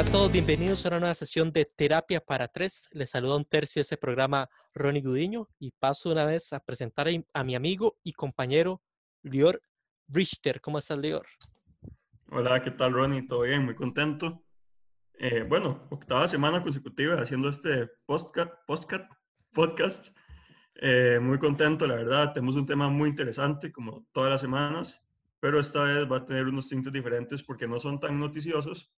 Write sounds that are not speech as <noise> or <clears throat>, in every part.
hola a todos, bienvenidos a una nueva sesión de Terapia para Tres. Les saluda un tercio de este programa, Ronnie Gudiño, y paso una vez a presentar a, mi amigo y compañero Lior Richter. ¿Cómo estás, Lior? Hola, ¿qué tal, Ronnie? ¿Todo bien? Muy contento. Eh, bueno, octava semana consecutiva haciendo este podcast. podcast. Eh, muy contento, la verdad. Tenemos un tema muy interesante, como todas las semanas, pero esta vez va a tener unos tintes diferentes porque no son tan noticiosos,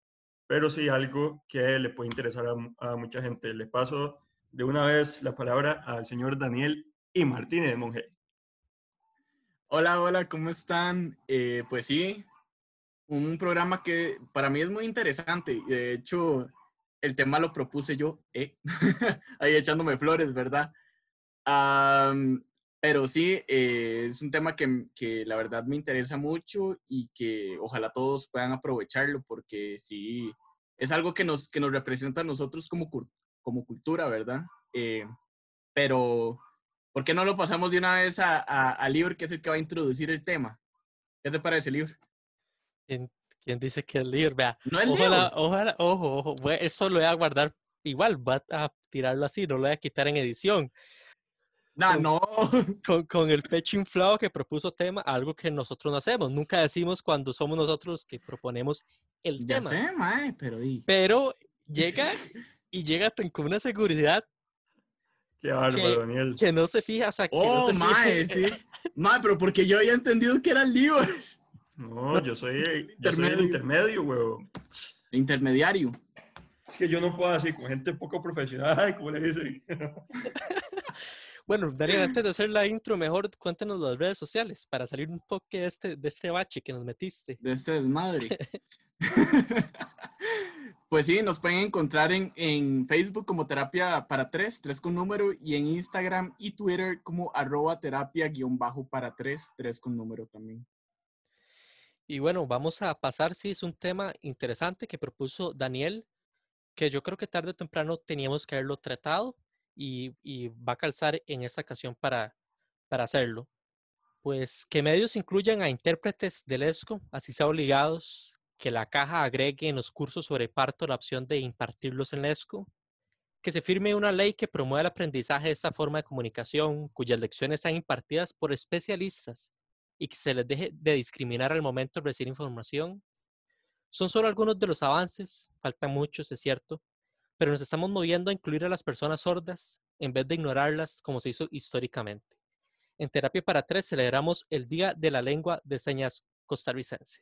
pero sí algo que le puede interesar a, mucha gente. Le paso de una vez la palabra al señor Daniel y Martínez de Monje. Hola, hola, ¿cómo están? Eh, pues sí, un programa que para mí es muy interesante. De hecho, el tema lo propuse yo, ¿eh? <laughs> ahí echándome flores, ¿verdad? Pero sí, eh, es un tema que, que, la verdad me interesa mucho y que ojalá todos puedan aprovecharlo porque sí, es algo que nos, que nos representa a nosotros como, como cultura, ¿verdad? Eh, pero, ¿por qué no lo pasamos de una vez a, a, Libro, que es el que va a introducir el tema? ¿Qué te parece, Libro? ¿Quién, dice que es Libro? Vea, no es ojalá, ojalá, ojo, ojo, eso lo voy a guardar igual, va a tirarlo así, no lo voy a quitar en edición. No, no. <laughs> Con, con, el pecho inflado que propuso tema, algo que nosotros no hacemos. Nunca decimos cuando somos nosotros que proponemos el ya tema. Sé, mae, pero, pero llega <laughs> y llega con una seguridad Qué bárbaro, Daniel. Que no se fija, o sea, que oh, no se mae, sí. mae, pero porque yo había entendido que era el lío. No, <laughs> yo soy, yo soy el intermedio, weón. Intermediario. Es que yo no puedo así con gente poco profesional, como le dicen. Bueno, Daniel, <clears throat> antes de hacer la intro, mejor cuéntanos las redes sociales para salir un poco de este, de este bache que nos metiste. De este desmadre. <laughs> <laughs> pues sí, nos pueden encontrar en, en, Facebook como Terapia para Tres, tres con número, y en Instagram y Twitter como arroba terapia guion bajo para tres, tres con número también. Y bueno, vamos a pasar, sí, es un tema interesante que propuso Daniel, que yo creo que tarde o temprano teníamos que haberlo tratado y, va a calzar en esta ocasión para, para hacerlo. Pues que medios incluyan a intérpretes del ESCO, así sea obligados, que la caja agregue en los cursos sobre parto la opción de impartirlos en ESCO, que se firme una ley que promueva el aprendizaje de esta forma de comunicación, cuyas lecciones sean impartidas por especialistas y que se les deje de discriminar al momento de recibir información. Son solo algunos de los avances, faltan muchos, es cierto, pero nos estamos moviendo a incluir a las personas sordas en vez de ignorarlas como se hizo históricamente. En Terapia para Tres celebramos el Día de la Lengua de Señas costarricense.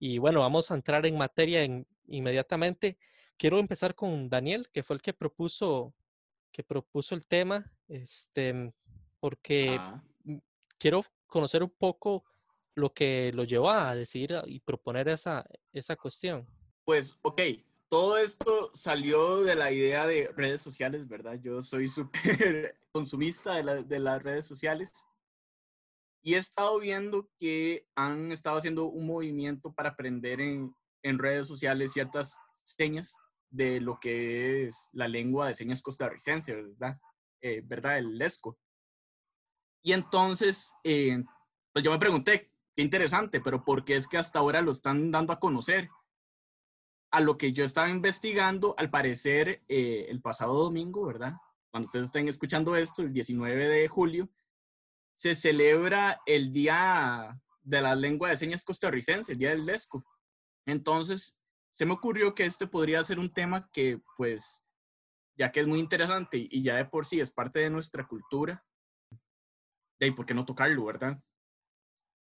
Y bueno, vamos a entrar en materia inmediatamente. Quiero empezar con Daniel, que fue el que propuso, que propuso el tema, este, porque ah. quiero conocer un poco lo que lo llevó a decidir y proponer esa, esa cuestión. Pues, ok, todo esto salió de la idea de redes sociales, ¿verdad? Yo soy súper <laughs> consumista de, las redes sociales y he estado viendo que han estado haciendo un movimiento para aprender en, redes sociales ciertas señas de lo que es la lengua de señas costarricense, ¿verdad? Eh, ¿Verdad? El lesco. Y entonces, eh, pues yo me pregunté, qué interesante, pero ¿por qué es que hasta ahora lo están dando a conocer? A lo que yo estaba investigando, al parecer, eh, el pasado domingo, ¿verdad? Cuando ustedes estén escuchando esto, el 19 de julio, se celebra el Día de la Lengua de Señas Costarricense, el Día del Lesco. Entonces, se me ocurrió que este podría ser un tema que, pues, ya que es muy interesante y ya de por sí es parte de nuestra cultura, de por qué no tocarlo, ¿verdad?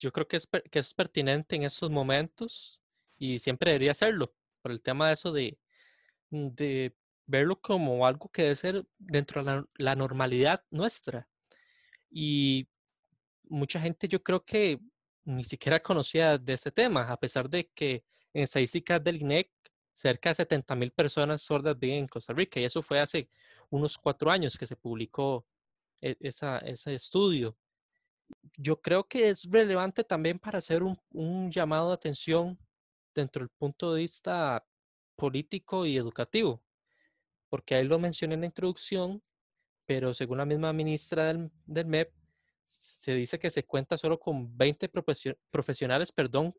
Yo creo que es, que es pertinente en estos momentos y siempre debería serlo, por el tema de eso de, mm, de verlo como algo que debe ser dentro de la, normalidad nuestra. Y mucha gente yo creo que ni siquiera conocía de este tema, a pesar de que en estadísticas del INEC cerca de 70 mil personas sordas viven en Costa Rica y eso fue hace unos cuatro años que se publicó e, esa, ese estudio. Yo creo que es relevante también para hacer un, un llamado de atención dentro del punto de vista político y educativo, porque ahí lo mencioné en la introducción, pero según la misma ministra del, del MEP, se dice que se cuenta solo con 20 profesionales, perdón,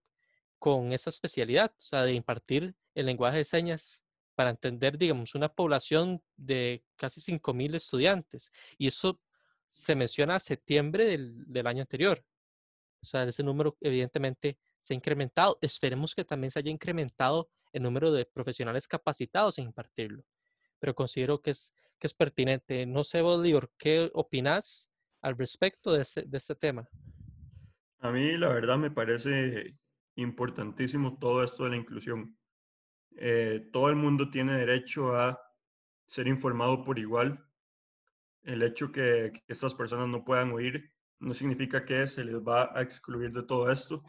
con esa especialidad, o sea, de impartir el lenguaje de señas para entender, digamos, una población de casi 5.000 estudiantes. Y eso se menciona a septiembre del, del año anterior. O sea, ese número evidentemente se ha incrementado. Esperemos que también se haya incrementado el número de profesionales capacitados en impartirlo. Pero considero que es, que es pertinente. No sé, Bolívar, ¿qué opinas al respecto de este, de este tema? A mí, la verdad, me parece importantísimo todo esto de la inclusión. Eh, todo el mundo tiene derecho a ser informado por igual. El hecho que, que estas personas no puedan oír no significa que se les va a excluir de todo esto.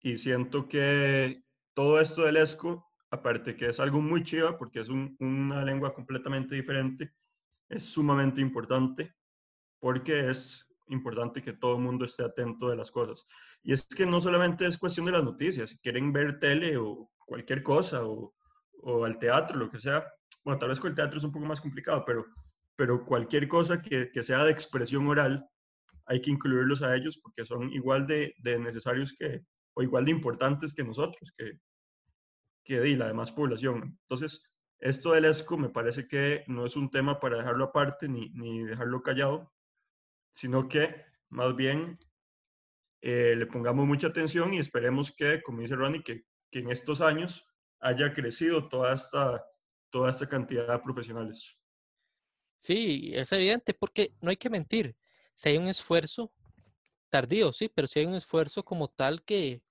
Y siento que todo esto del ESCO, aparte que es algo muy chiva porque es una lengua completamente diferente, es sumamente importante porque es importante que todo el mundo esté atento de las cosas. Y es que no solamente es cuestión de las noticias, si quieren ver tele o cualquier cosa o, o al teatro, lo que sea, bueno, tal vez con el teatro es un poco más complicado, pero, pero cualquier cosa que, que sea de expresión oral, hay que incluirlos a ellos porque son igual de, de necesarios que, o igual de importantes que nosotros, que, que di, la demás población. Entonces, esto del ESCO me parece que no es un tema para dejarlo aparte ni, ni dejarlo callado, sino que más bien eh, le pongamos mucha atención y esperemos que, como dice Ronnie, que, que, en estos años haya crecido toda esta, toda esta cantidad de profesionales. Sí, es evidente porque no hay que mentir. Si hay un esfuerzo tardío, sí, pero si hay un esfuerzo como tal que,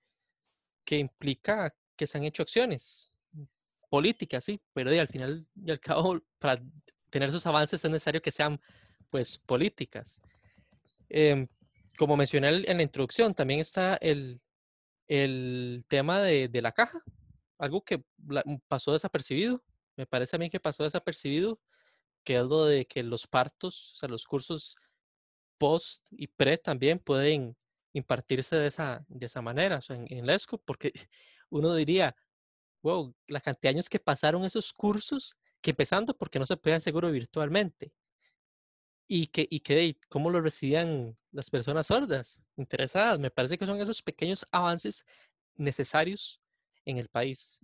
que implica que se han hecho acciones políticas, sí, pero al final y al cabo, <laughs> para tener esos avances es necesario que sean, pues, políticas. Eh, como mencioné en la introducción, también está el, el tema de, de, la caja, algo que pasó desapercibido. Me parece a mí que pasó desapercibido, que es lo de que los partos, o sea, los cursos post y pre también pueden impartirse de esa, de esa manera, o en, en la ESCO, porque <laughs> uno diría, wow, la cantidad de años que pasaron esos cursos, que empezando porque no se pueden seguro virtualmente y que, y que cómo lo recibían las personas sordas, interesadas. Me parece que son esos pequeños avances necesarios en el país.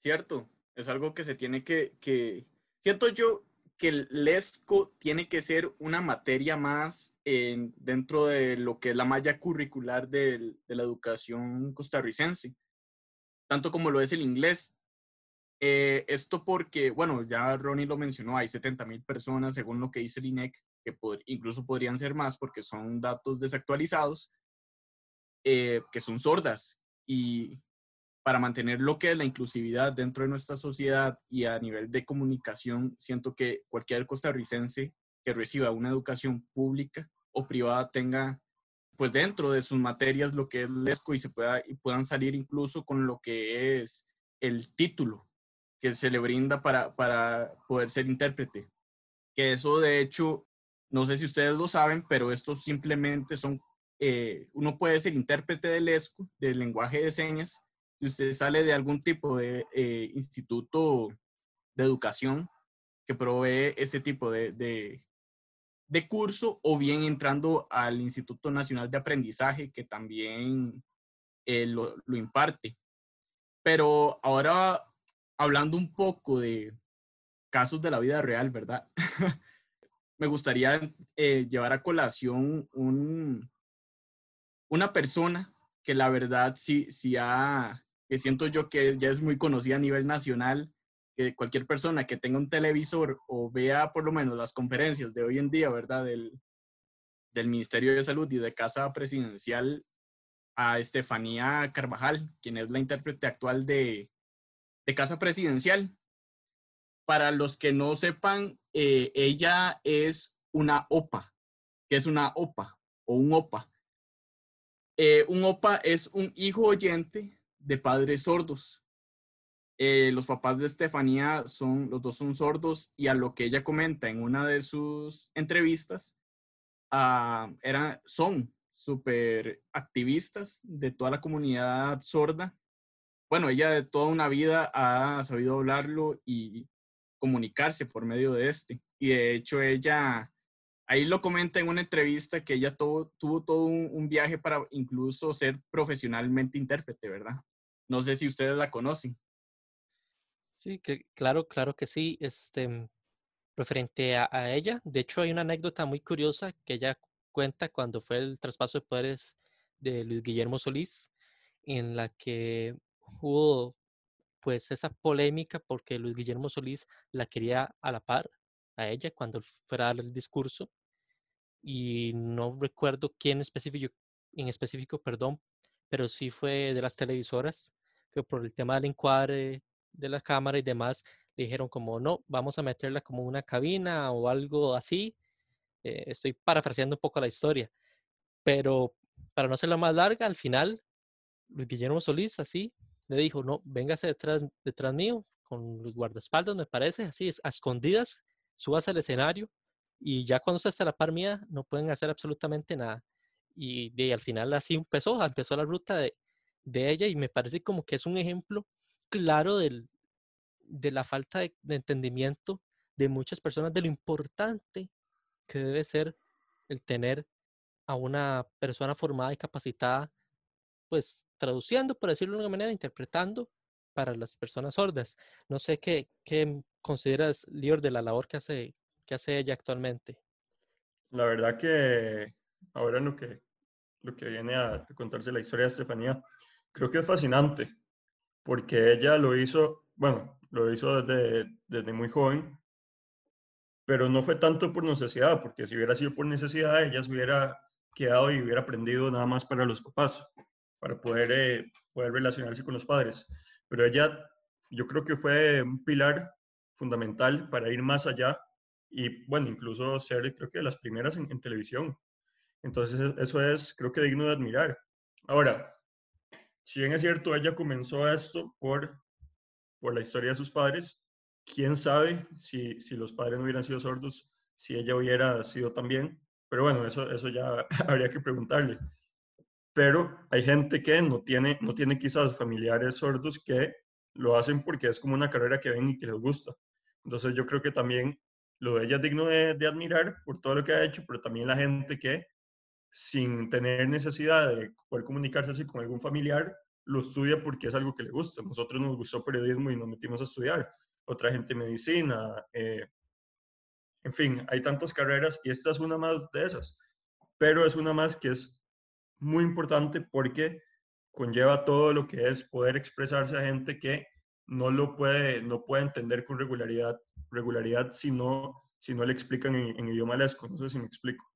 Cierto, es algo que se tiene que, que siento yo que el LESCO tiene que ser una materia más en, dentro de lo que es la malla curricular de, de la educación costarricense, tanto como lo es el inglés. Eh, esto porque, bueno, ya Ronnie lo mencionó, hay 70 mil personas, según lo que dice el INEC, que pod incluso podrían ser más porque son datos desactualizados, eh, que son sordas. Y para mantener lo que es la inclusividad dentro de nuestra sociedad y a nivel de comunicación, siento que cualquier costarricense que reciba una educación pública o privada tenga pues dentro de sus materias lo que es LESCO y se pueda y puedan salir incluso con lo que es el título que se le brinda para, para poder ser intérprete. Que eso, de hecho, no sé si ustedes lo saben, pero estos simplemente son, eh, uno puede ser intérprete del ESCO, del lenguaje de señas, si usted sale de algún tipo de eh, instituto de educación que provee ese tipo de, de, curso, o bien entrando al Instituto Nacional de Aprendizaje, que también eh, lo, lo imparte. Pero ahora hablando un poco de casos de la vida real, ¿verdad? <laughs> Me gustaría eh, llevar a colación un, una persona que la verdad sí, sí ha, que siento yo que ya es muy conocida a nivel nacional, que cualquier persona que tenga un televisor o vea por lo menos las conferencias de hoy en día, ¿verdad? Del, del Ministerio de Salud y de Casa Presidencial a Estefanía Carvajal, quien es la intérprete actual de, de Casa Presidencial. Para los que no sepan, eh, ella es una OPA. que es una OPA o un OPA? Eh, un OPA es un hijo oyente de padres sordos. Eh, los papás de Estefanía son, los dos son sordos y a lo que ella comenta en una de sus entrevistas, uh, eran, son súper activistas de toda la comunidad sorda bueno, ella de toda una vida ha sabido hablarlo y comunicarse por medio de este. Y de hecho ella ahí lo comenta en una entrevista que ella tuvo, tuvo todo un, viaje para incluso ser profesionalmente intérprete, ¿verdad? No sé si ustedes la conocen. Sí, que, claro, claro que sí. Este, referente a, ella, de hecho hay una anécdota muy curiosa que ella cuenta cuando fue el traspaso de poderes de Luis Guillermo Solís, en la que hubo pues esa polémica porque Luis Guillermo Solís la quería a la par a ella cuando fuera el discurso y no recuerdo quién específico, en específico, perdón, pero sí fue de las televisoras que por el tema del encuadre de la cámara y demás dijeron como no, vamos a meterla como una cabina o algo así. Eh, estoy parafraseando un poco la historia, pero para no hacerla más larga, al final Luis Guillermo Solís así le dijo, no, véngase detrás, detrás mío con los guardaespaldas, me parece, así, a escondidas, subas al escenario y ya cuando se está la par mía no pueden hacer absolutamente nada. Y, al final así empezó, empezó la ruta de, de, ella y me parece como que es un ejemplo claro del, de la falta de, entendimiento de muchas personas de lo importante que debe ser el tener a una persona formada y capacitada, pues traduciendo, por decirlo de una manera, interpretando para las personas sordas. No sé qué, qué consideras, Lior, de la labor que hace, que hace ella actualmente. La verdad que ahora lo que, lo que viene a contarse la historia de Estefanía, creo que es fascinante, porque ella lo hizo, bueno, lo hizo desde, desde muy joven, pero no fue tanto por necesidad, porque si hubiera sido por necesidad, ella se hubiera quedado y hubiera aprendido nada más para los papás, para poder, eh, poder relacionarse con los padres. Pero ella, yo creo que fue un pilar fundamental para ir más allá y, bueno, incluso ser, creo que, de las primeras en, televisión. Entonces, eso es, creo que, digno de admirar. Ahora, si bien es cierto, ella comenzó esto por, por la historia de sus padres, quién sabe si, si los padres no hubieran sido sordos, si ella hubiera sido también. Pero bueno, eso, eso ya <laughs> habría que preguntarle. Pero hay gente que no tiene, no tiene quizás familiares sordos que lo hacen porque es como una carrera que ven y que les gusta. Entonces yo creo que también lo de ella es digno de, de admirar por todo lo que ha hecho, pero también la gente que sin tener necesidad de poder comunicarse así con algún familiar, lo estudia porque es algo que le gusta. Nosotros nos gustó periodismo y nos metimos a estudiar. Otra gente medicina, eh, en fin, hay tantas carreras y esta es una más de esas, pero es una más que es muy importante porque conlleva todo lo que es poder expresarse a gente que no lo puede, no puede entender con regularidad, regularidad si, no, si no le explican en, idioma lesco. No sé si me explico.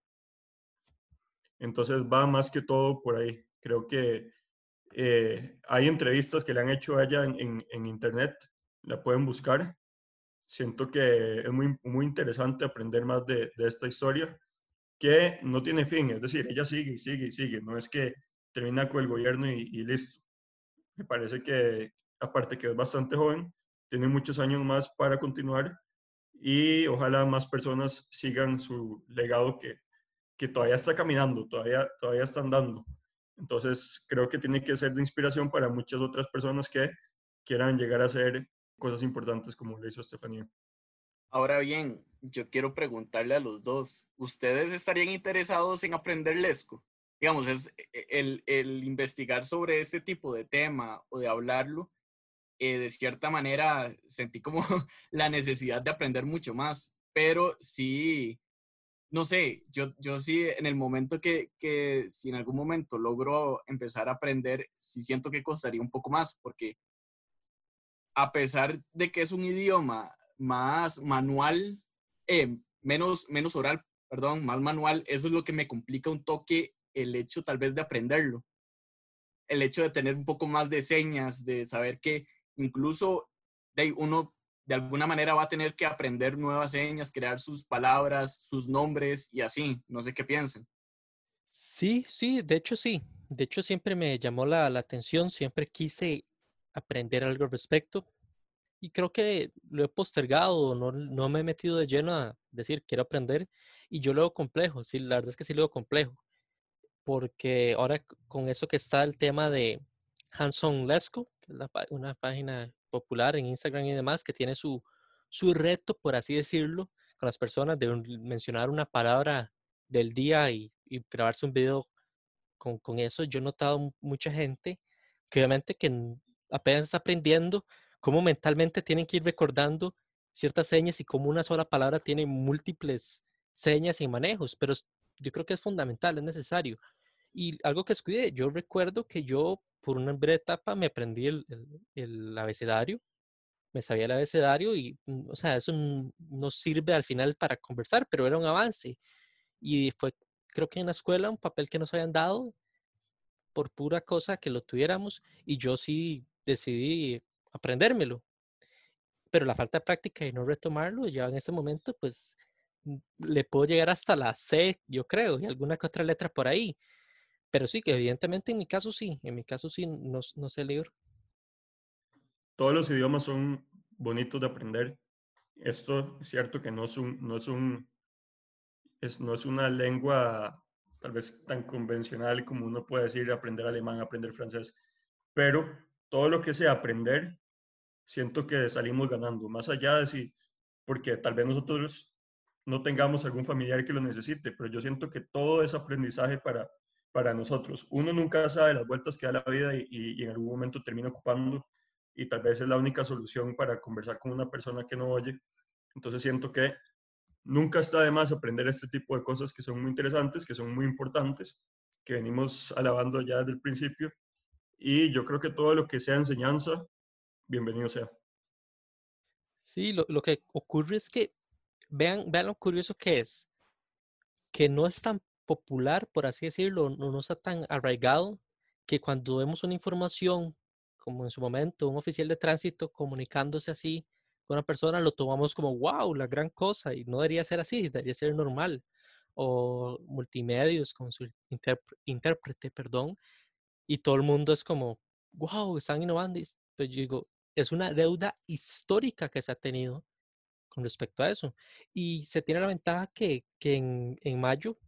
Entonces va más que todo por ahí. Creo que eh, hay entrevistas que le han hecho a ella en, en internet, la pueden buscar siento que es muy, muy interesante aprender más de, de, esta historia, que no tiene fin, es decir, ella sigue y sigue y sigue, no es que termina con el gobierno y, y listo. Me parece que, aparte que es bastante joven, tiene muchos años más para continuar y ojalá más personas sigan su legado que, que todavía está caminando, todavía, todavía está andando. Entonces, creo que tiene que ser de inspiración para muchas otras personas que quieran llegar a ser cosas importantes como le hizo Estefanía. Ahora bien, yo quiero preguntarle a los dos, ¿ustedes estarían interesados en aprender lesco? Digamos, e, el, el investigar sobre este tipo de tema o de hablarlo, eh, de cierta manera sentí como <laughs> la necesidad de aprender mucho más, pero sí, no sé, yo, yo sí en el momento que, que si en algún momento logro empezar a aprender, sí siento que costaría un poco más, porque a pesar de que es un idioma más manual, eh, menos, menos oral, perdón, más manual, eso es lo que me complica un toque el hecho tal vez de aprenderlo. El hecho de tener un poco más de señas, de saber que incluso de uno de alguna manera va a tener que aprender nuevas señas, crear sus palabras, sus nombres y así. No sé qué piensen. Sí, sí, de hecho sí. De hecho siempre me llamó la, la atención, siempre quise aprender algo al respecto. Y creo que lo he postergado, no, no me he metido de lleno a decir quiero aprender. Y yo lo veo complejo, sí, la verdad es que sí lo veo complejo. Porque ahora con eso que está el tema de Hanson Lesco, que es una página popular en Instagram y demás, que tiene su, su reto, por así decirlo, con las personas, de mencionar una palabra del día y, grabarse un video con, con, eso. Yo he notado mucha gente que obviamente que apenas aprendiendo cómo mentalmente tienen que ir recordando ciertas señas y cómo una sola palabra tiene múltiples señas y manejos, pero yo creo que es fundamental, es necesario. Y algo que escuché, yo recuerdo que yo por una breve etapa me aprendí el, el, abecedario, me sabía el abecedario y, mm, o sea, eso no sirve al final para conversar, pero era un avance. Y fue, creo que en la escuela, un papel que nos habían dado por pura cosa que lo tuviéramos y yo sí decidí aprendérmelo. Pero la falta de práctica y no retomarlo, ya en ese momento, pues le puedo llegar hasta la C, yo creo, y alguna que otra letra por ahí. Pero sí, que evidentemente en mi caso sí, en mi caso sí, no, no sé leer. Todos los idiomas son bonitos de aprender. Esto es cierto que no es un, no es un, es, no es una lengua tal vez tan convencional como uno puede decir aprender alemán, aprender francés, pero todo lo que sea aprender, siento que salimos ganando, más allá de si, porque tal vez nosotros no tengamos algún familiar que lo necesite, pero yo siento que todo es aprendizaje para, para nosotros. Uno nunca sabe las vueltas que da la vida y, en algún momento termina ocupando y tal vez es la única solución para conversar con una persona que no oye. Entonces siento que nunca está de más aprender este tipo de cosas que son muy interesantes, que son muy importantes, que venimos alabando ya desde el principio. Y yo creo que todo lo que sea enseñanza, bienvenido sea. Sí, lo, lo que ocurre es que vean, vean lo curioso que es, que no es tan popular, por así decirlo, no, no está tan arraigado que cuando vemos una información, como en su momento un oficial de tránsito comunicándose así con una persona, lo tomamos como, wow, la gran cosa, y no debería ser así, debería ser normal. O multimedios con su intérprete, perdón, y todo el mundo es como, wow, están innovando. Pero yo digo, es una deuda histórica que se ha tenido con respecto a eso. Y se tiene la ventaja que, que en, en mayo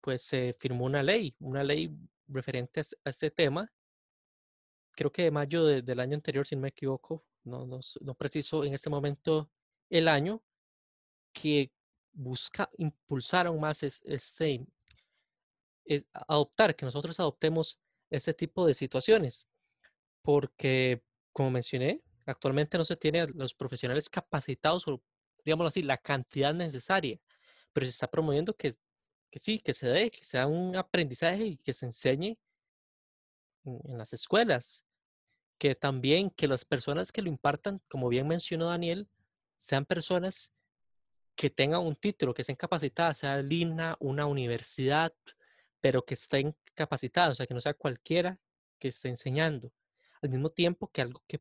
pues se firmó una ley, una ley referente a este tema. Creo que de mayo del año anterior, si no me equivoco, no, no, no preciso en este momento el año, que busca impulsar aún más este, adoptar, que nosotros adoptemos este tipo de situaciones. Porque, como mencioné, actualmente no se tiene los profesionales capacitados o, digámoslo así, la cantidad necesaria, pero se está promoviendo que que sí, que se dé, que sea un aprendizaje y que se enseñe en, las escuelas. Que también que las personas que lo impartan, como bien mencionó Daniel, sean personas que tengan un título, que estén capacitadas, sea Lina, una universidad, pero que estén capacitadas, o sea, que no sea cualquiera que esté enseñando. Al mismo tiempo que algo que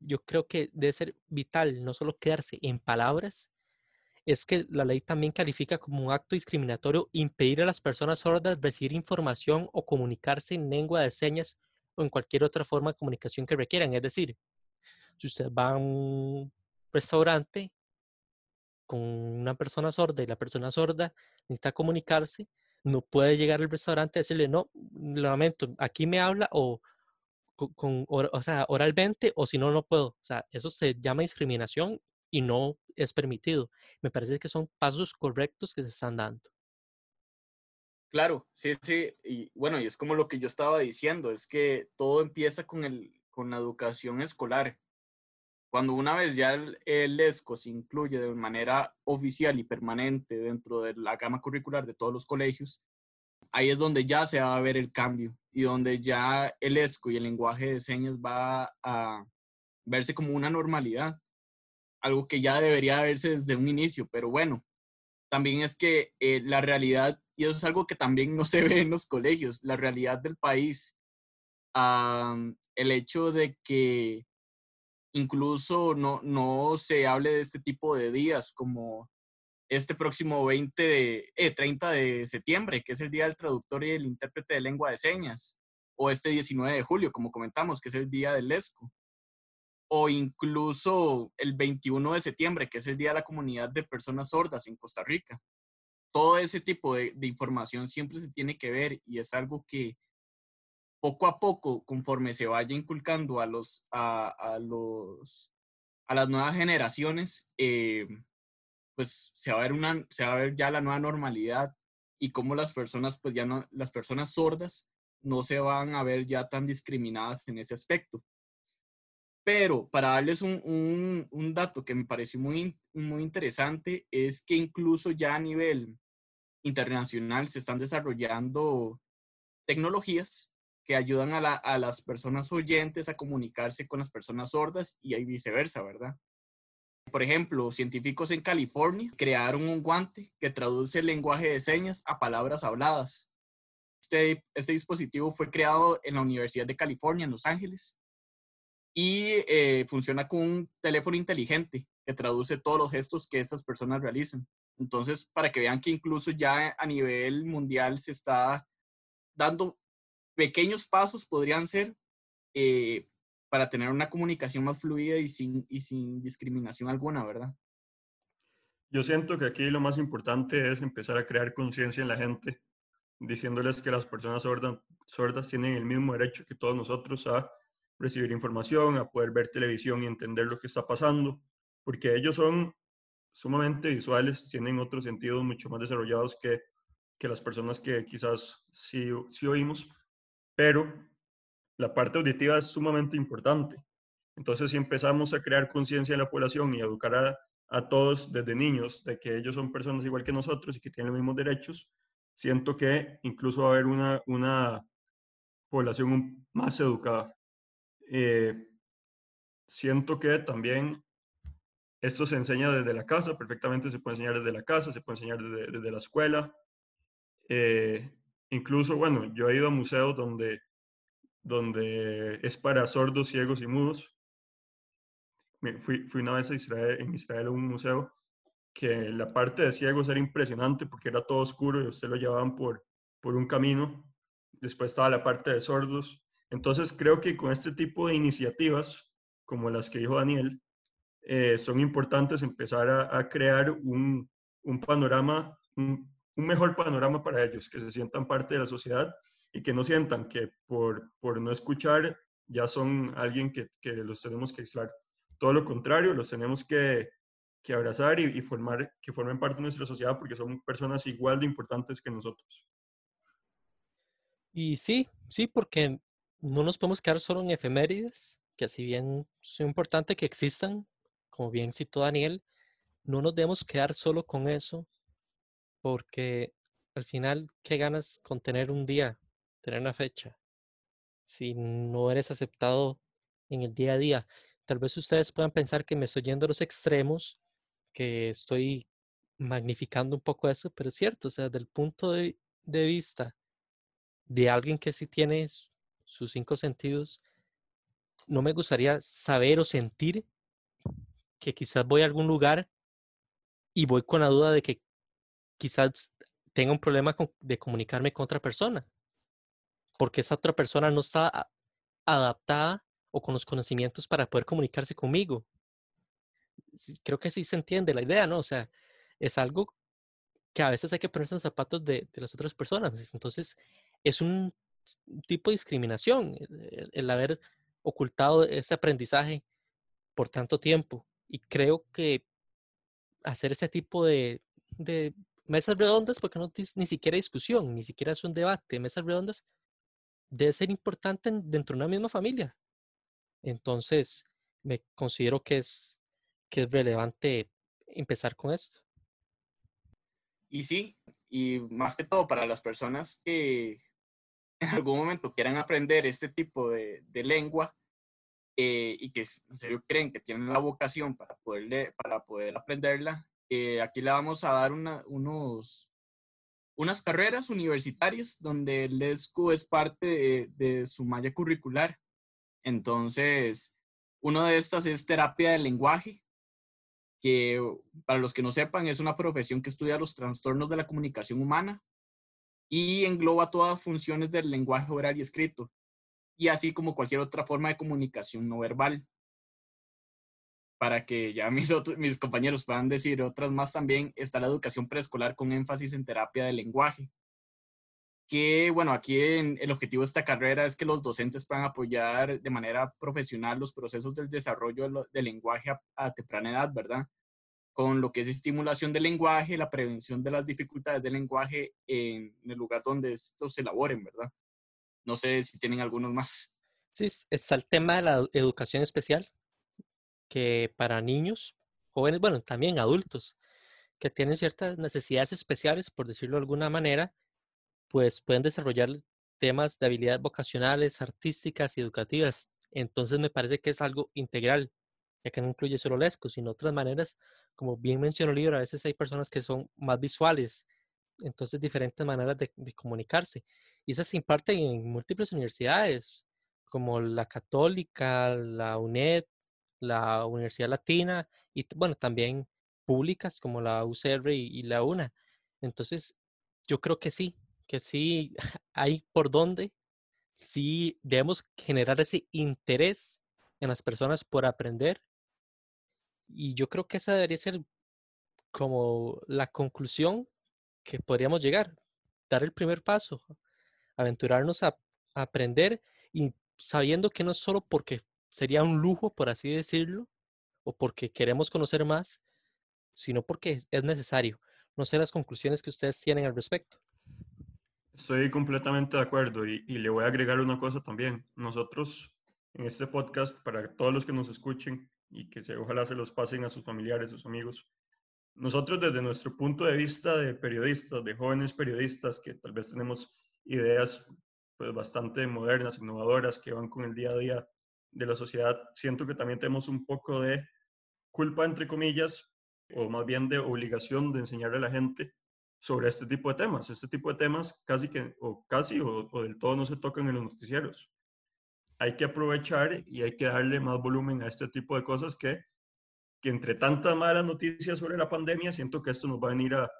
yo creo que debe ser vital, no solo quedarse en palabras, es que la ley también califica como un acto discriminatorio impedir a las personas sordas recibir información o comunicarse en lengua de señas o en cualquier otra forma de comunicación que requieran. Es decir, si usted va a un restaurante con una persona sorda y la persona sorda necesita comunicarse, no puede llegar al restaurante y decirle, no, lamento, aquí me habla o, con, o oralmente o si no, no puedo. O sea, eso se llama discriminación y no es permitido. Me parece que son pasos correctos que se están dando. Claro, sí, sí, y bueno, y es como lo que yo estaba diciendo, es que todo empieza con, el, con la educación escolar. Cuando una vez ya el, el ESCO se incluye de manera oficial y permanente dentro de la gama curricular de todos los colegios, ahí es donde ya se va a ver el cambio y donde ya el ESCO y el lenguaje de señas va a verse como una normalidad algo que ya debería verse desde un inicio, pero bueno, también es que eh, la realidad, y eso es algo que también no se ve en los colegios, la realidad del país, el hecho de que incluso no, no se hable de este tipo de días como este próximo 20 de, 30 eh, de septiembre, que es el Día del Traductor y el Intérprete de Lengua de Señas, o este 19 de julio, como comentamos, que es el Día del ESCO o incluso el 21 de septiembre, que es el Día de la Comunidad de Personas Sordas en Costa Rica. Todo ese tipo de, información siempre se tiene que ver y es algo que poco a poco, conforme se vaya inculcando a, los, a, los, a las nuevas generaciones, eh, pues se va a ver, una, se va a ver ya la nueva normalidad y cómo las personas, pues ya no, las personas sordas no se van a ver ya tan discriminadas en ese aspecto. Pero para darles un, dato que me pareció muy, muy interesante es que incluso ya a nivel internacional se están desarrollando tecnologías que ayudan a, a, las personas oyentes a comunicarse con las personas sordas y viceversa, ¿verdad? Por ejemplo, científicos en California crearon un guante que traduce el lenguaje de señas a palabras habladas. Este, este dispositivo fue creado en la Universidad de California, en Los Ángeles, y eh, funciona con un teléfono inteligente que traduce todos los gestos que estas personas realizan. Entonces, para que vean que incluso ya a nivel mundial se está dando pequeños pasos, podrían ser, eh, para tener una comunicación más fluida y sin, y sin discriminación alguna, ¿verdad? Yo siento que aquí lo más importante es empezar a crear conciencia en la gente, diciéndoles que las personas sordas, sordas tienen el mismo derecho que todos nosotros a recibir información, a poder ver televisión y entender lo que está pasando, porque ellos son sumamente visuales, tienen otros sentidos mucho más desarrollados que, que las personas que quizás sí, sí oímos, pero la parte auditiva es sumamente importante. Entonces, si empezamos a crear conciencia en la población y educar a, a todos desde niños de que ellos son personas igual que nosotros y que tienen los mismos derechos, siento que incluso va a haber una, una población más educada. Eh, siento que también esto se enseña desde la casa, perfectamente se puede enseñar desde la casa, se puede enseñar desde, la escuela. Eh, incluso, bueno, yo he ido a museos donde, donde es para sordos, ciegos y mudos. Fui, fui una vez a Israel, en Israel a un museo que la parte de ciegos era impresionante porque era todo oscuro y usted lo llevaban por, por un camino. Después estaba la parte de sordos entonces creo que con este tipo de iniciativas, como las que dijo Daniel, eh, son importantes empezar a, crear un, panorama, un, mejor panorama para ellos, que se sientan parte de la sociedad y que no sientan que por, por no escuchar ya son alguien que, los tenemos que aislar. Todo lo contrario, los tenemos que, abrazar y, y, formar, que formen parte de nuestra sociedad porque son personas igual de importantes que nosotros. Y sí, sí, porque no nos podemos quedar solo en efemérides, que si bien es importante que existan, como bien citó Daniel, no nos debemos quedar solo con eso, porque al final, ¿qué ganas con tener un día, tener una fecha? Si no eres aceptado en el día a día. Tal vez ustedes puedan pensar que me estoy yendo a los extremos, que estoy magnificando un poco eso, pero es cierto, o sea, desde el punto de, de vista de alguien que sí tiene sus cinco sentidos, no me gustaría saber o sentir que quizás voy a algún lugar y voy con la duda de que quizás tenga un problema de comunicarme con otra persona, porque esa otra persona no está adaptada o con los conocimientos para poder comunicarse conmigo. Creo que sí se entiende la idea, ¿no? O sea, es algo que a veces hay que ponerse en los zapatos de, de las otras personas. Entonces, es un tipo de discriminación, el, haber ocultado ese aprendizaje por tanto tiempo. Y creo que hacer ese tipo de, de mesas redondas, porque no es ni siquiera discusión, ni siquiera es un debate, mesas redondas, debe ser importante dentro de una misma familia. Entonces, me considero que es, que es relevante empezar con esto. Y sí, y más que todo para las personas que, en algún momento quieran aprender este tipo de, de lengua eh, y que en serio creen que tienen la vocación para, poderle, para poder aprenderla, eh, aquí le vamos a dar una, unos, unas carreras universitarias donde el ESCO es parte de, de su malla curricular. Entonces, una de estas es terapia del lenguaje, que para los que no sepan es una profesión que estudia los trastornos de la comunicación humana y engloba todas funciones del lenguaje oral y escrito, y así como cualquier otra forma de comunicación no verbal. Para que ya <laughs> mis, mis compañeros puedan decir otras más también, está la educación preescolar con énfasis en terapia del lenguaje. Que, bueno, aquí el objetivo de esta carrera es que los docentes puedan apoyar de manera profesional los procesos del desarrollo del lenguaje a temprana edad, ¿verdad? Con lo que es estimulación del lenguaje, la prevención de las dificultades del lenguaje en el lugar donde estos se elaboren, ¿verdad? No sé si tienen algunos más. Sí, está el tema de la educación especial, que para niños, jóvenes, bueno, también adultos, que tienen ciertas necesidades especiales, por decirlo de alguna manera, pues pueden desarrollar temas de habilidades vocacionales, artísticas y educativas. Entonces me parece que es algo integral, ya que no incluye solo lesco, sino otras maneras, como bien mencionó el libro, a veces hay personas que son más visuales, entonces diferentes maneras de, de comunicarse. Y esas se imparten en múltiples universidades, como la Católica, la UNED, la Universidad Latina y bueno, también públicas como la UCR y, la UNA. Entonces, yo creo que sí, que sí <laughs> hay por dónde, sí debemos generar ese interés en las personas por aprender. Y yo creo que esa debería ser como la conclusión que podríamos llegar, dar el primer paso, aventurarnos a, a aprender y sabiendo que no es solo porque sería un lujo, por así decirlo, o porque queremos conocer más, sino porque es necesario. No sé las conclusiones que ustedes tienen al respecto. Estoy completamente de acuerdo y, le voy a agregar una cosa también. Nosotros en este podcast, para todos los que nos escuchen y que se, ojalá se los pasen a sus familiares, sus amigos, nosotros desde nuestro punto de vista de periodistas, de jóvenes periodistas que tal vez tenemos ideas pues, bastante modernas, innovadoras, que van con el día a día de la sociedad, siento que también tenemos un poco de culpa, entre comillas, o más bien de obligación de enseñarle a la gente sobre este tipo de temas. Este tipo de temas casi que, o casi, o, del todo no se tocan en los noticieros. Hay que aprovechar y hay que darle más volumen a este tipo de cosas que, que entre tantas malas noticias sobre la pandemia, siento que esto nos va a venir a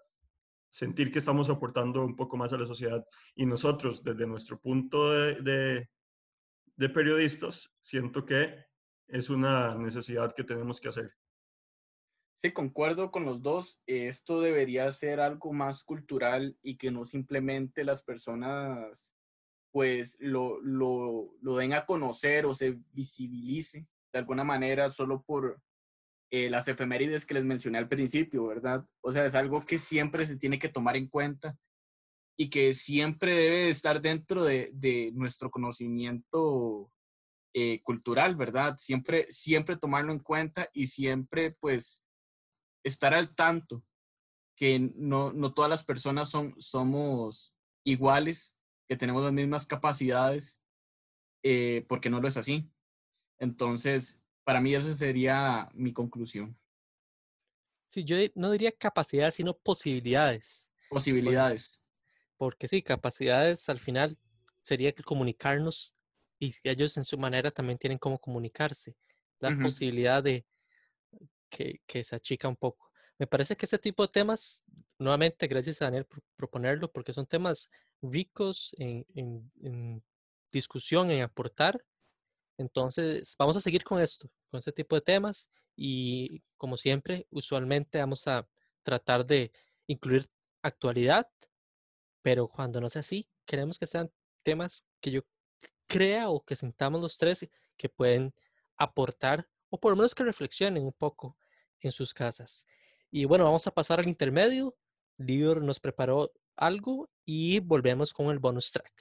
sentir que estamos aportando un poco más a la sociedad. Y nosotros, desde nuestro punto de, de periodistas, siento que es una necesidad que tenemos que hacer. Sí, concuerdo con los dos. Esto debería ser algo más cultural y que no simplemente las personas pues lo, lo, lo den a conocer o se visibilice de alguna manera solo por eh, las efemérides que les mencioné al principio, ¿verdad? O sea, es algo que siempre se tiene que tomar en cuenta y que siempre debe estar dentro de, de nuestro conocimiento eh, cultural, ¿verdad? Siempre, siempre tomarlo en cuenta y siempre, pues, estar al tanto que no, no todas las personas son, somos iguales, que tenemos las mismas capacidades, eh, porque no lo es así. Entonces, para mí esa sería mi conclusión. Sí, yo no diría capacidades, sino posibilidades. Posibilidades. Porque sí, capacidades al final sería que comunicarnos y ellos en su manera también tienen cómo comunicarse. La posibilidad de que, que, se achica un poco. Me parece que ese tipo de temas, nuevamente, gracias a Daniel por proponerlo, porque son temas ricos en, en, en discusión, en aportar. Entonces, vamos a seguir con esto, con este tipo de temas y como siempre, usualmente vamos a tratar de incluir actualidad, pero cuando no sea así, queremos que sean temas que yo crea o que sintamos los tres que pueden aportar o por lo menos que reflexionen un poco en sus casas. Y bueno, vamos a pasar al intermedio. Lior nos preparó algo y volvemos con el bonus track.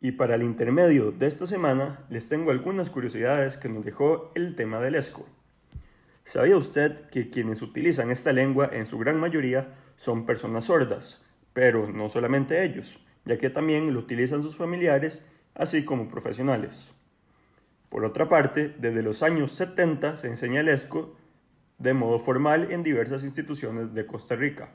Y para el intermedio de esta semana les tengo algunas curiosidades que nos dejó el tema del ESCO. ¿Sabía usted que quienes utilizan esta lengua en su gran mayoría son personas sordas? Pero no solamente ellos, ya que también lo utilizan sus familiares, así como profesionales. Por otra parte, desde los años 70 se enseña el ESCO de modo formal en diversas instituciones de Costa Rica.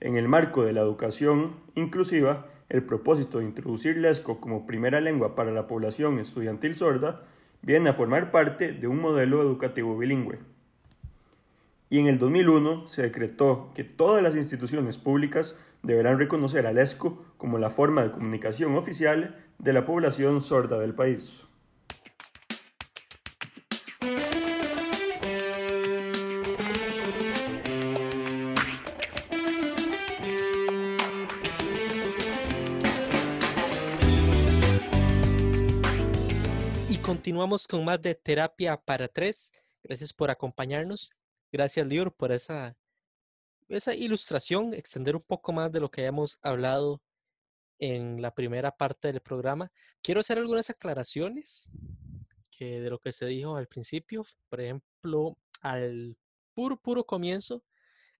En el marco de la educación inclusiva, el propósito de introducir Lesco como primera lengua para la población estudiantil sorda viene a formar parte de un modelo educativo bilingüe y en el 2001 se decretó que todas las instituciones públicas deberán reconocer al ESCO como la forma de comunicación oficial de la población sorda del país. Y Continuamos con más de Terapia para Tres. Gracias por acompañarnos Gracias, Lior, por esa, esa ilustración, extender un poco más de lo que hemos hablado en la primera parte del programa. Quiero hacer algunas aclaraciones que de lo que se dijo al principio. Por ejemplo, al puro, puro comienzo,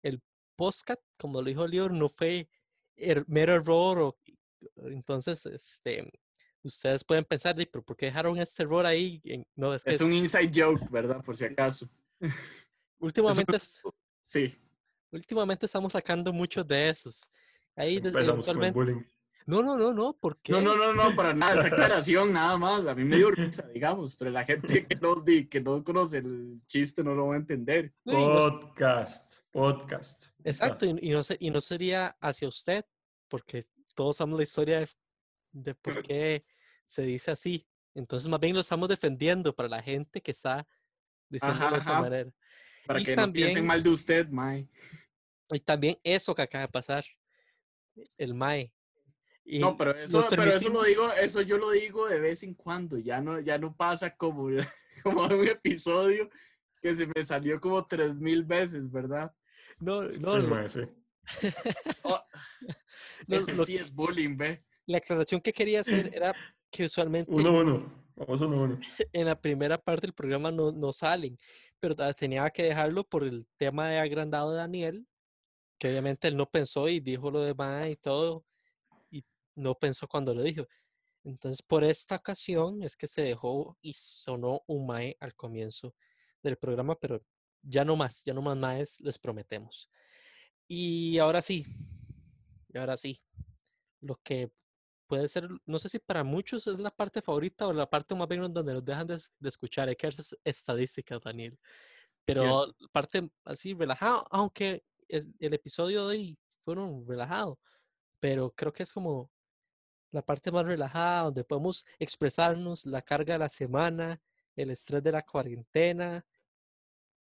el postcat, como lo dijo Lior, no fue er, mero error. O, entonces, este, ustedes pueden pensar, pero ¿por qué dejaron este error ahí? No, es, que es un inside joke, ¿verdad? Por si acaso. <laughs> Últimamente, sí. Últimamente estamos sacando muchos de esos. Ahí eventualmente. No, no, no, no, porque. No, no, no, no, para nada, esa <laughs> aclaración nada más. A mí me dio risa, digamos, pero la gente que no, que no conoce el chiste no lo va a entender. Podcast, podcast. Exacto, y, no, y no sería hacia usted, porque todos sabemos la historia de, de por qué se dice así. Entonces, más bien lo estamos defendiendo para la gente que está diciendo de esa manera. Para que también, no piensen mal de usted, Mae. Y también eso que acaba de pasar, el Mae. no, pero eso, pero eso lo digo, eso yo lo digo de vez en cuando, ya no, ya no pasa como, <laughs> como un episodio que se me salió como tres mil veces, ¿verdad? No, no, sí, oh, <laughs> eso sí es bullying, ¿ve? La aclaración que quería hacer <laughs> era que usualmente... Uno, uno. Vamos uno, uno. <laughs> En la primera parte del programa no, no salen, pero tenía que dejarlo por el tema de agrandado de Daniel, que obviamente él no pensó y dijo lo demás y todo, y no pensó cuando lo dijo. Entonces, por esta ocasión es que se dejó y sonó un mae al comienzo del programa, pero ya no más, ya no más maes, les prometemos. Y ahora sí, ahora sí, lo que puede ser, no sé si para muchos es la parte favorita o la parte más bien donde nos dejan de, escuchar. Hay que hacer estadísticas, Daniel. Pero parte así relajado, aunque el episodio de hoy fueron relajados, pero creo que es como la parte más relajada donde podemos expresarnos la carga de la semana, el estrés de la cuarentena.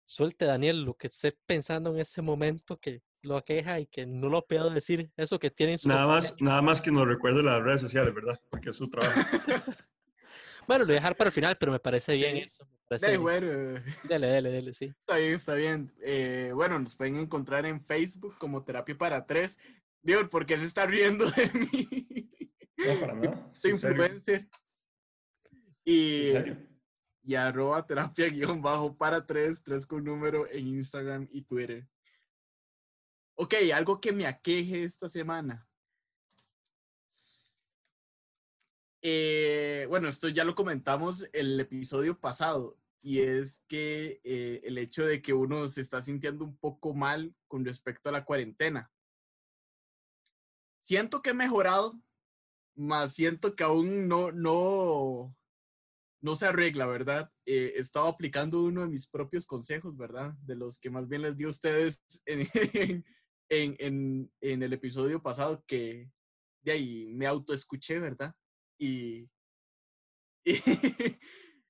Suelte, Daniel, lo que esté pensando en este momento que lo queja y que no lo puedo decir, eso que tienen su nada más Nada más que nos recuerde las redes sociales, ¿verdad? Porque es su trabajo. <laughs> bueno, lo voy a dejar para el final, pero me parece bien eso. Bueno. Dale, dale, dale, sí. <laughs> Está bien, está bien. Eh, bueno, nos pueden encontrar en Facebook como Terapia para Tres. Dios, ¿por qué se está riendo de mí? No, para nada. <laughs> Soy influencer. Y, y arroba terapia guion bajo para tres, tres con número en Instagram y Twitter. Ok, algo que me aqueje esta semana. Eh, bueno, esto ya lo comentamos el episodio pasado y es que eh, el hecho de que uno se está sintiendo un poco mal con respecto a la cuarentena. Siento que he mejorado, más siento que aún no, no, no se arregla, ¿verdad? Eh, he estado aplicando uno de mis propios consejos, ¿verdad? De los que más bien les di a ustedes en, <laughs> en, el episodio pasado que de ahí me autoescuché, ¿verdad? <laughs> Y,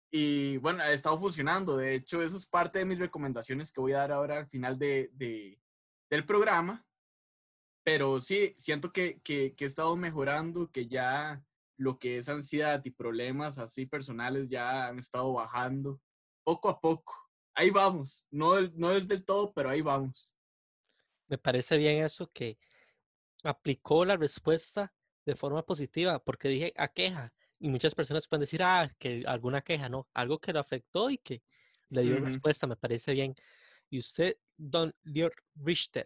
y, bueno, ha estado funcionando. De hecho, eso es parte de mis recomendaciones que voy a dar ahora al final de, del programa. Pero sí, siento que, que, he estado mejorando, que ya lo que es ansiedad y problemas así personales ya han estado bajando poco a poco. Ahí vamos. No, no es del todo, pero ahí vamos me parece bien eso que aplicó la respuesta de forma positiva, porque dije a queja. Y muchas personas pueden decir, ah, que alguna queja, no, algo que lo afectó y que le dio respuesta, me parece bien. Y usted, don Lior Richter.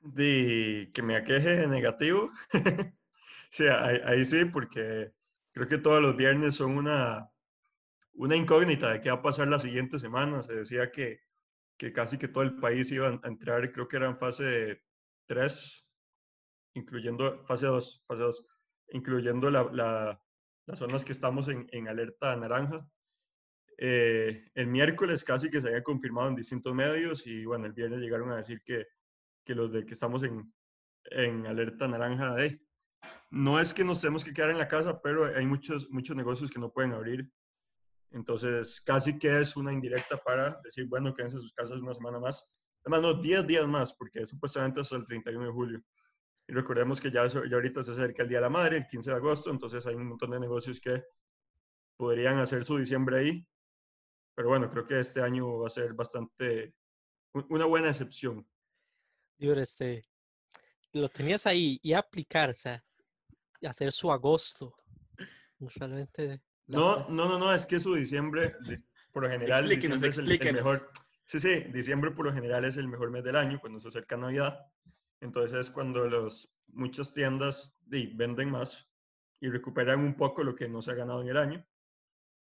De que me aqueje negativo. <laughs> sí, ahí, ahí, sí, porque creo que todos los viernes son una, una incógnita de qué va a pasar la siguiente semana. Se decía que que casi que todo el país iba a entrar, creo que era en fase 3, incluyendo fase 2, fase 2 incluyendo la, las zonas que estamos en, en alerta naranja. Eh, el miércoles casi que se había confirmado en distintos medios y bueno, el viernes llegaron a decir que, que los de que estamos en, en alerta naranja de... No es que nos tenemos que quedar en la casa, pero hay muchos, muchos negocios que no pueden abrir entonces, casi que es una indirecta para decir, bueno, quédense en sus casas una semana más. Además, no, 10 días más, porque supuestamente hasta el 31 de julio. Y recordemos que ya, ya ahorita se acerca el Día de la Madre, el 15 de agosto, entonces hay un montón de negocios que podrían hacer su diciembre ahí. Pero bueno, creo que este año va a ser bastante, una buena excepción. Dios, este, lo tenías ahí y aplicar, o sea, y hacer su agosto. Usualmente. No, no, no, no, es que su diciembre, por lo general, diciembre es el, mejor. Sí, sí, diciembre por lo general es el mejor mes del año cuando se acerca Navidad. Entonces es cuando los, muchas tiendas venden más y recuperan un poco lo que no se ha ganado en el año.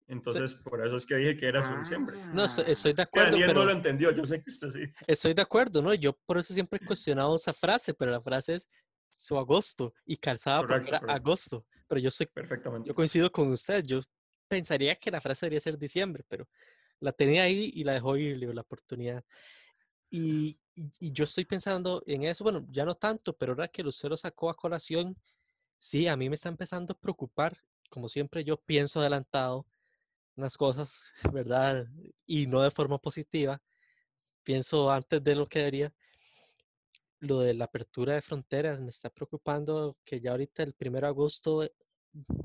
Entonces, por eso es que dije que era su diciembre. No, estoy de acuerdo. Daniel no lo entendió, yo sé que usted sí. Estoy de acuerdo, ¿no? Yo por eso siempre he cuestionado esa frase, pero la frase es su agosto y calzada por agosto. Pero yo soy. Perfectamente. Yo coincido con usted. Yo pensaría que la frase debería ser diciembre, pero la tenía ahí y la dejó ir la oportunidad. Y, y, yo estoy pensando en eso, bueno, ya no tanto, pero ahora que Lucero sacó a colación, sí, a mí me está empezando a preocupar. Como siempre, yo pienso adelantado unas cosas, <laughs> ¿verdad? Y no de forma positiva. Pienso antes de lo que debería. Lo de la apertura de fronteras me está preocupando que ya ahorita el 1 de agosto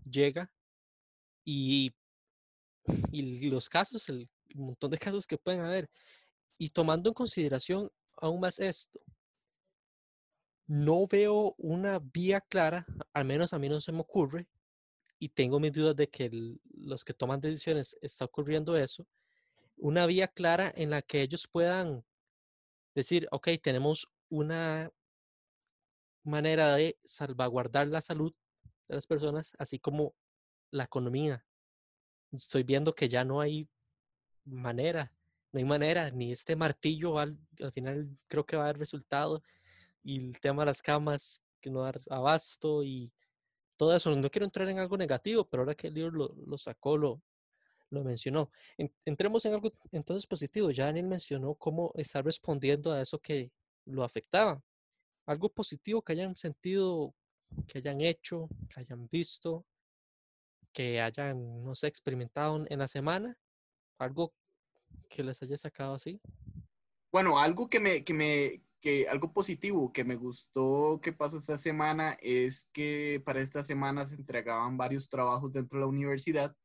llega y, y los casos, el montón de casos que pueden haber. Y tomando en consideración aún más esto, no veo una vía clara, al menos a mí no se me ocurre, y tengo mis dudas de que los que toman decisiones está ocurriendo eso, una vía clara en la que ellos puedan decir, ok, tenemos una manera de salvaguardar la salud de las personas, así como la economía. Estoy viendo que ya no hay manera, no hay manera, ni este martillo al, al final creo que va a dar resultado, y el tema de las camas que no dar abasto y todo eso. No quiero entrar en algo negativo, pero ahora que el libro lo, sacó, lo, lo mencionó. entremos en algo entonces positivo. Ya Daniel mencionó cómo está respondiendo a eso que lo afectaba. Algo positivo que hayan sentido, que hayan hecho, que hayan visto, que hayan, no sé, experimentado en la semana. Algo que les haya sacado así. Bueno, algo que me, que me, algo positivo que me gustó que pasó esta semana es que para esta semana se entregaban varios trabajos dentro de la universidad,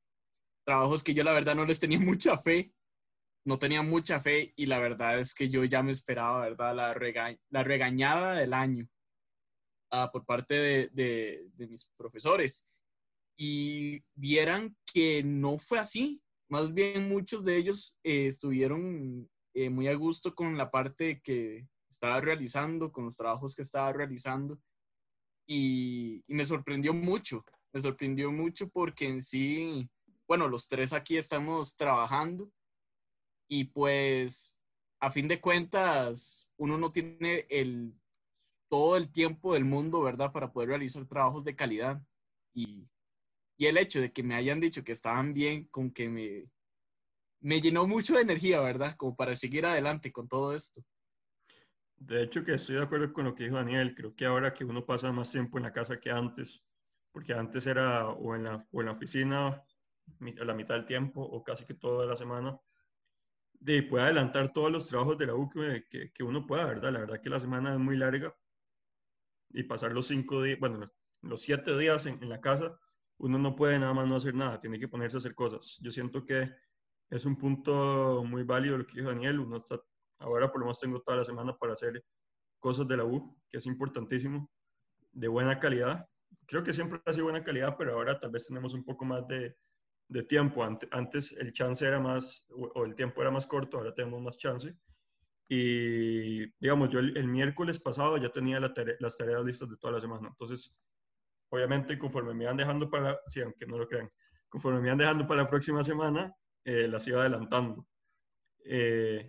trabajos que yo la verdad no les tenía <laughs> mucha fe, no tenía mucha fe y la verdad es que yo ya me esperaba, ¿verdad? La, la regañada del año uh, por parte de, mis profesores. Y vieran que no fue así, más bien muchos de ellos eh, estuvieron eh, muy a gusto con la parte que estaba realizando, con los trabajos que estaba realizando. Y, me sorprendió mucho, me sorprendió mucho porque en sí, bueno, los tres aquí estamos trabajando. Y pues a fin de cuentas uno no tiene el, todo el tiempo del mundo, ¿verdad? Para poder realizar trabajos de calidad. Y, y el hecho de que me hayan dicho que estaban bien, con que me, me llenó mucho de energía, ¿verdad? Como para seguir adelante con todo esto. De hecho, que estoy de acuerdo con lo que dijo Daniel. Creo que ahora que uno pasa más tiempo en la casa que antes, porque antes era o en la, o en la oficina a la mitad del tiempo o casi que toda la semana, de puede adelantar todos los trabajos de la U que, que, uno pueda, ¿verdad? La verdad que la semana es muy larga y pasar los cinco días, bueno, los siete días en, en la casa, uno no puede nada más no hacer nada, tiene que ponerse a hacer cosas. Yo siento que es un punto muy válido lo que dijo Daniel, uno está Ahora por lo menos tengo toda la semana para hacer cosas de la U, que es importantísimo, de buena calidad. Creo que siempre ha sido buena calidad, pero ahora tal vez tenemos un poco más de, de tiempo. Antes el chance era más, o el tiempo era más corto, ahora tenemos más chance. Y digamos, yo el, miércoles pasado ya tenía las tareas listas de toda la semana. Entonces, obviamente, conforme me iban dejando para, sí, aunque no lo crean, conforme me iban dejando para la próxima semana, eh, las iba adelantando. Eh,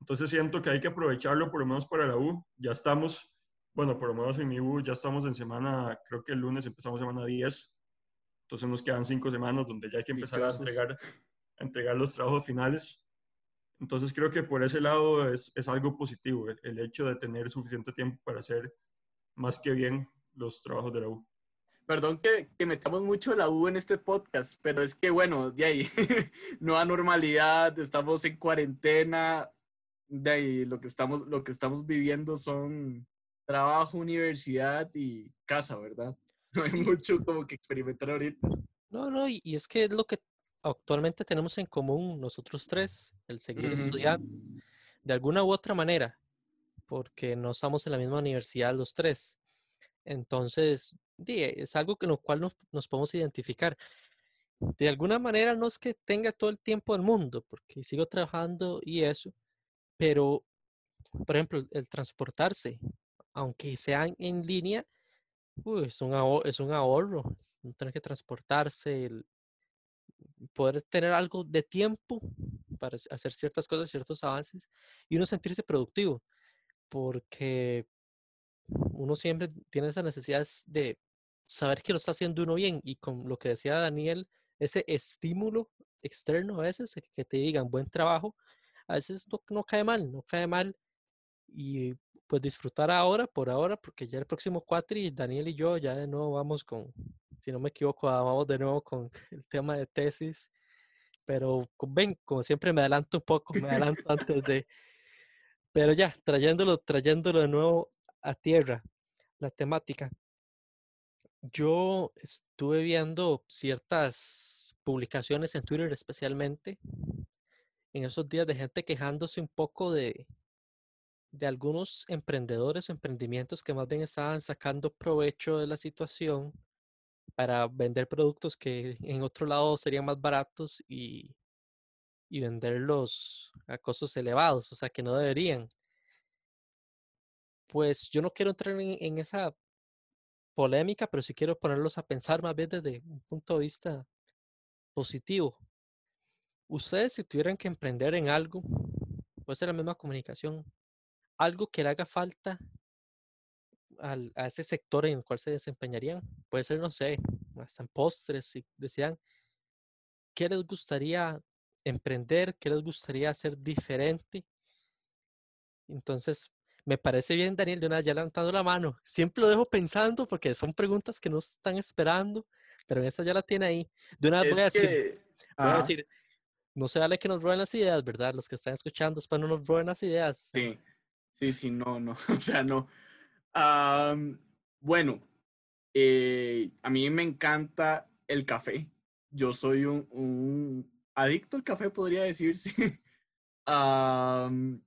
entonces siento que hay que aprovecharlo por lo menos para la U. Ya estamos, bueno, por lo menos en mi U ya estamos en semana, creo que el lunes empezamos semana 10. Entonces nos quedan cinco semanas donde ya hay que empezar a entregar, a entregar los trabajos finales. Entonces creo que por ese lado es, es algo positivo, el, el, hecho de tener suficiente tiempo para hacer más que bien los trabajos de la U. Perdón que, que metamos mucho la U en este podcast, pero es que bueno, de ahí, <laughs> nueva normalidad, estamos en cuarentena, de ahí lo que estamos, lo que estamos viviendo son trabajo, universidad y casa, ¿verdad? <laughs> No hay mucho como que experimentar ahorita. No, no, y, es que es lo que actualmente tenemos en común nosotros tres, el seguir estudiando, de alguna u otra manera, porque no estamos en la misma universidad los tres. Entonces, es algo con lo cual nos, nos podemos identificar. De alguna manera no es que tenga todo el tiempo del mundo, porque sigo trabajando y eso, pero, por ejemplo, el transportarse, aunque sean en línea, es, un ahorro, es un ahorro, no tener que transportarse, el poder tener algo de tiempo para hacer ciertas cosas, ciertos avances y uno sentirse productivo, porque uno siempre tiene esa necesidad de saber que lo está haciendo uno bien y con lo que decía Daniel, ese estímulo externo a veces, que te digan buen trabajo, a veces no, no cae mal, no cae mal y pues disfrutar ahora, por ahora, porque ya el próximo cuatri, Daniel y yo ya nuevo vamos con, si no me equivoco, vamos de nuevo con <laughs> el tema de tesis, pero ven, como siempre me adelanto un poco, me <laughs> adelanto antes de, pero ya, trayéndolo, trayéndolo de nuevo a tierra, la temática. Yo estuve viendo ciertas publicaciones en Twitter especialmente en esos días de gente quejándose un poco de, de algunos emprendedores o emprendimientos que más bien estaban sacando provecho de la situación para vender productos que en otro lado serían más baratos y, y venderlos a costos elevados, o sea que no deberían. Pues yo no quiero entrar en, en esa polémica, pero sí quiero ponerlos a pensar más bien desde un punto de vista positivo. Ustedes si tuvieran que emprender en algo, puede ser la misma comunicación, algo que le haga falta al, a ese sector en el cual se desempeñarían. Puede ser, no sé, hasta en postres, si decían, ¿qué les gustaría emprender? ¿Qué les gustaría hacer diferente? Entonces, me parece bien, Daniel, de una vez ya levantando la mano. Siempre lo dejo pensando porque son preguntas que no están esperando, pero esta ya la tiene ahí. De una vez voy a decir, voy a decir, no se vale que nos roben las ideas, ¿verdad? Los que están escuchando, es para no nos roben las ideas. Sí. Sí, sí, no, no, <laughs> o sea, no. Bueno, eh, a mí me encanta el café. Yo soy un, adicto al café, podría decirse. <laughs>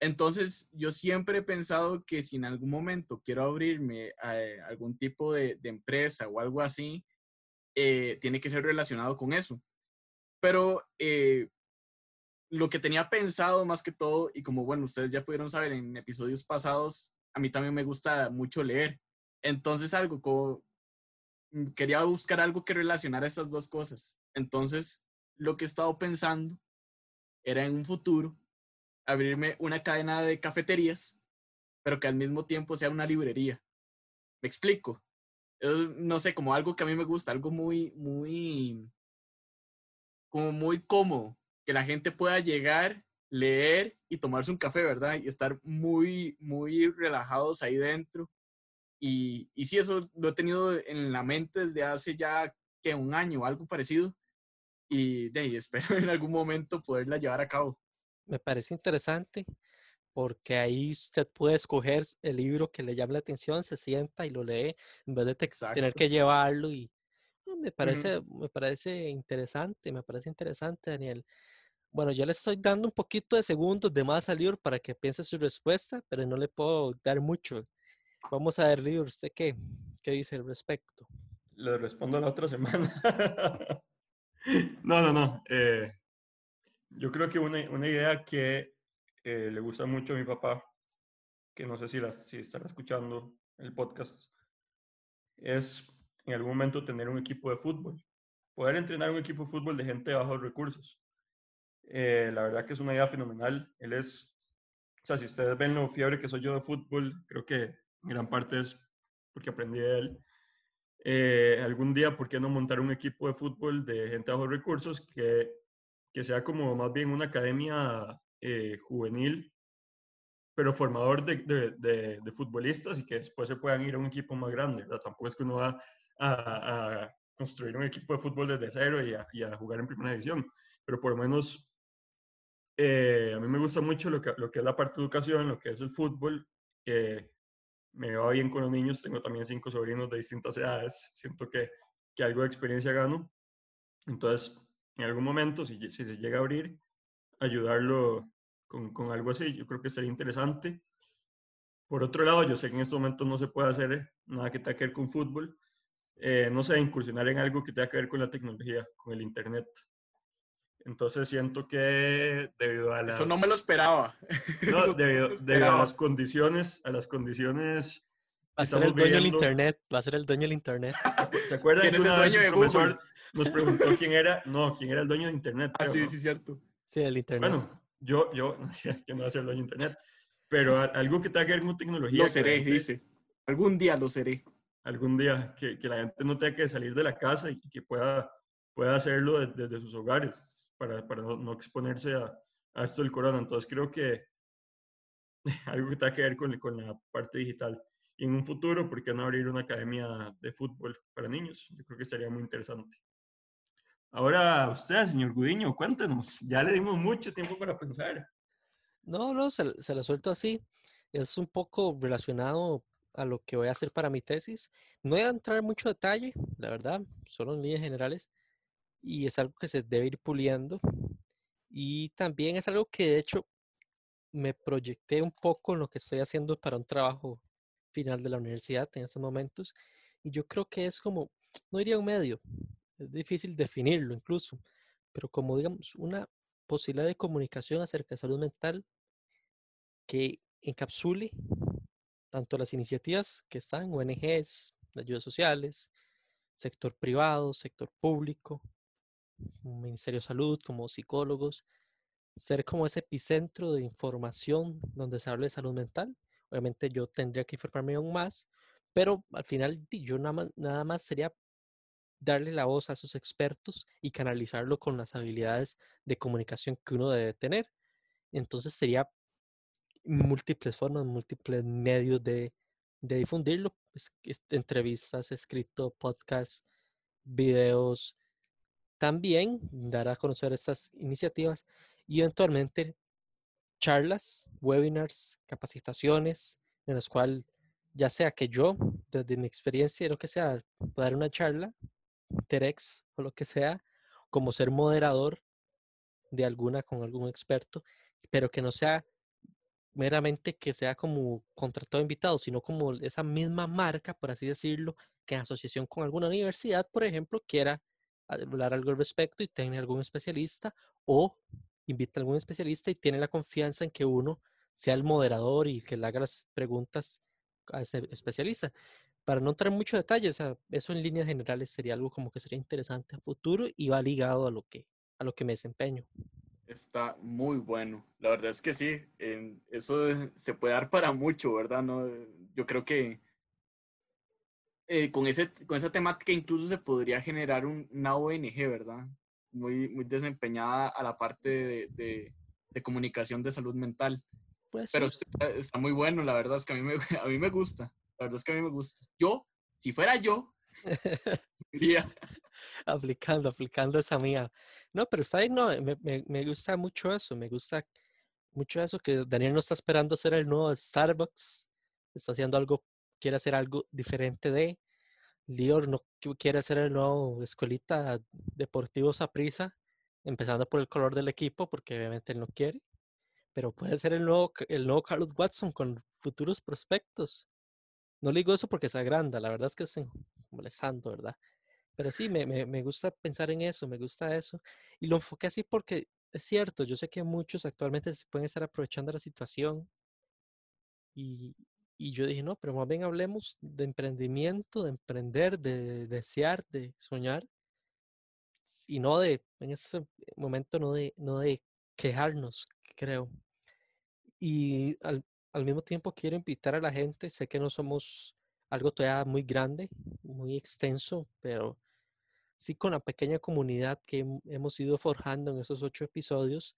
entonces, yo siempre he pensado que si en algún momento quiero abrirme a eh, algún tipo de, empresa o algo así, eh, tiene que ser relacionado con eso. Pero lo que tenía pensado más que todo, y como bueno, ustedes ya pudieron saber en episodios pasados, a mí también me gusta mucho leer. Entonces algo como mm, quería buscar algo que relacionara estas dos cosas. Entonces, lo que he estado pensando era en un futuro abrirme una cadena de cafeterías, pero que al mismo tiempo sea una librería. ¿Me explico? no sé, como algo que a mí me gusta, algo muy, muy, como muy cómodo que la gente pueda llegar, leer y tomarse un café, ¿verdad? Y estar muy, muy relajados ahí dentro. Y, y sí, eso lo he tenido en la mente desde hace ya que un año o algo parecido. Y, de, <laughs> espero en algún momento poderla llevar a cabo. Me parece interesante porque ahí usted puede escoger el libro que le llame la atención, se sienta y lo lee en vez de tener que llevarlo y me parece, me parece interesante, me parece interesante, Daniel. Bueno, ya le estoy dando un poquito de segundos de más a Lior para que piense su respuesta, pero no le puedo dar mucho. Vamos a ver, Lior, ¿usted qué, qué dice al respecto? Le respondo la otra semana. <laughs> no, no, no. Eh, yo creo que una, una idea que eh, le gusta mucho a mi papá, que no sé si, la, si estará escuchando el podcast, es en algún momento tener un equipo de fútbol. Poder entrenar un equipo de fútbol de gente de bajos recursos. Eh, la verdad que es una idea fenomenal. Él es, o sea, si ustedes ven lo fiebre que soy yo de fútbol, creo que gran parte es porque aprendí de él. Eh, algún día, ¿por qué no montar un equipo de fútbol de gente de bajos recursos que, que sea como más bien una academia eh, juvenil, pero formador de, de, de, futbolistas y que después se puedan ir a un equipo más grande? Tampoco es que uno va a, a, construir un equipo de fútbol desde cero y a, y a jugar en primera división, pero por lo menos eh, a mí me gusta mucho lo que, lo que es la parte de educación, lo que es el fútbol. Eh, me va bien con los niños, tengo también cinco sobrinos de distintas edades, siento que, que algo de experiencia gano. Entonces, en algún momento, si, si se llega a abrir, ayudarlo con, con, algo así. Yo creo que sería interesante. Por otro lado, yo sé que en este momento no se puede hacer nada que tenga que ver con fútbol. Eh, no sé, incursionar en algo que tenga que ver con la tecnología, con el Internet. Entonces siento que debido a las... Eso <laughs> <laughs> no me lo esperaba. No, debido, debido a las condiciones, a las condiciones... Va a ser el dueño del internet, va a ser el dueño del internet. <laughs> ¿Se acuerdan que una vez el profesor nos preguntó quién era? No, quién era el dueño de internet. Ah, sí, sí, cierto. Sí, el internet. Bueno, yo, yo, yo no voy a ser el dueño de internet, pero algo que tenga que ver con tecnología. Lo seré, dice. Algún día lo seré. Algún día, que, que, la gente no tenga que salir de la casa y que pueda, pueda hacerlo desde sus hogares para, para no, exponerse a, a, esto del corona. Entonces creo que <laughs> algo que tenga que ver con, con la parte digital. Y en un futuro, ¿por qué no abrir una academia de fútbol para niños? Yo creo que sería muy interesante. Ahora usted, señor Gudiño, cuéntenos. Ya le dimos mucho tiempo para pensar. No, no, se, se suelto así. Es un poco relacionado a lo que voy a hacer para mi tesis. No voy a entrar en mucho detalle, la verdad, solo en líneas generales y es algo que se debe ir puliendo. Y también es algo que de hecho me proyecté un poco en lo que estoy haciendo para un trabajo final de la universidad en estos momentos. Y yo creo que es como, no diría un medio, es difícil definirlo incluso, pero como digamos una posibilidad de comunicación acerca de salud mental que encapsule tanto las iniciativas que están, ONGs, ayudas sociales, sector privado, sector público, Ministerio de Salud, como psicólogos, ser como ese epicentro de información donde se hable de salud mental. Obviamente yo tendría que informarme aún más, pero al final yo nada más, más sería darle la voz a esos expertos y canalizarlo con las habilidades de comunicación que uno debe tener. Entonces sería múltiples formas, múltiples medios de, de difundirlo, entrevistas, escrito, podcasts, videos, también dar a conocer estas iniciativas y eventualmente charlas, webinars, capacitaciones, en las cuales ya sea que yo, desde mi experiencia, lo que sea, dar una charla, TEDx o lo que sea, como ser moderador de alguna con algún experto, pero que no sea meramente que sea como contratado invitado, sino como esa misma marca, por así decirlo, que en asociación con alguna universidad, por ejemplo, quiera hablar algo al respecto y tiene algún especialista o invita a algún especialista y tiene la confianza en que uno sea el moderador y que le haga las preguntas a ese especialista. Para no entrar en mucho detalle, o sea, eso en líneas generales sería algo como que sería interesante a futuro y va ligado a lo que, a lo que me desempeño. Está muy bueno. La verdad es que sí, eso se puede dar para mucho, ¿verdad? No, yo creo que eh, con, ese, con esa temática incluso se podría generar una ONG, ¿verdad? Muy, muy desempeñada a la parte de, de, comunicación de salud mental. Pero está, muy bueno, la verdad es que a mí, me, <laughs> a mí me gusta. La verdad es que a mí me gusta. Yo, si fuera yo, <laughs> diría. aplicando, aplicando esa mía. No, pero está ahí, no, me, me, me, gusta mucho eso, me gusta mucho eso que Daniel no está esperando ser el nuevo Starbucks, está haciendo algo quiere hacer algo diferente de. Lior no quiere hacer el nuevo escuelita deportivo Saprisa, empezando por el color del equipo, porque obviamente él no quiere. Pero puede ser el nuevo, el nuevo Carlos Watson con futuros prospectos. No le digo eso porque se agranda, la verdad es que es molestando, ¿verdad? Pero sí, me, me, me, gusta pensar en eso, me gusta eso. Y lo enfoqué así porque es cierto, yo sé que muchos actualmente se pueden estar aprovechando la situación y, y yo dije, no, pero más bien hablemos de emprendimiento, de emprender, de desear, de soñar. Y no de, en ese momento, no de, no de quejarnos, creo. Y al, al mismo tiempo quiero invitar a la gente, sé que no somos algo todavía muy grande, muy extenso, pero sí con la pequeña comunidad que hemos ido forjando en esos ocho episodios,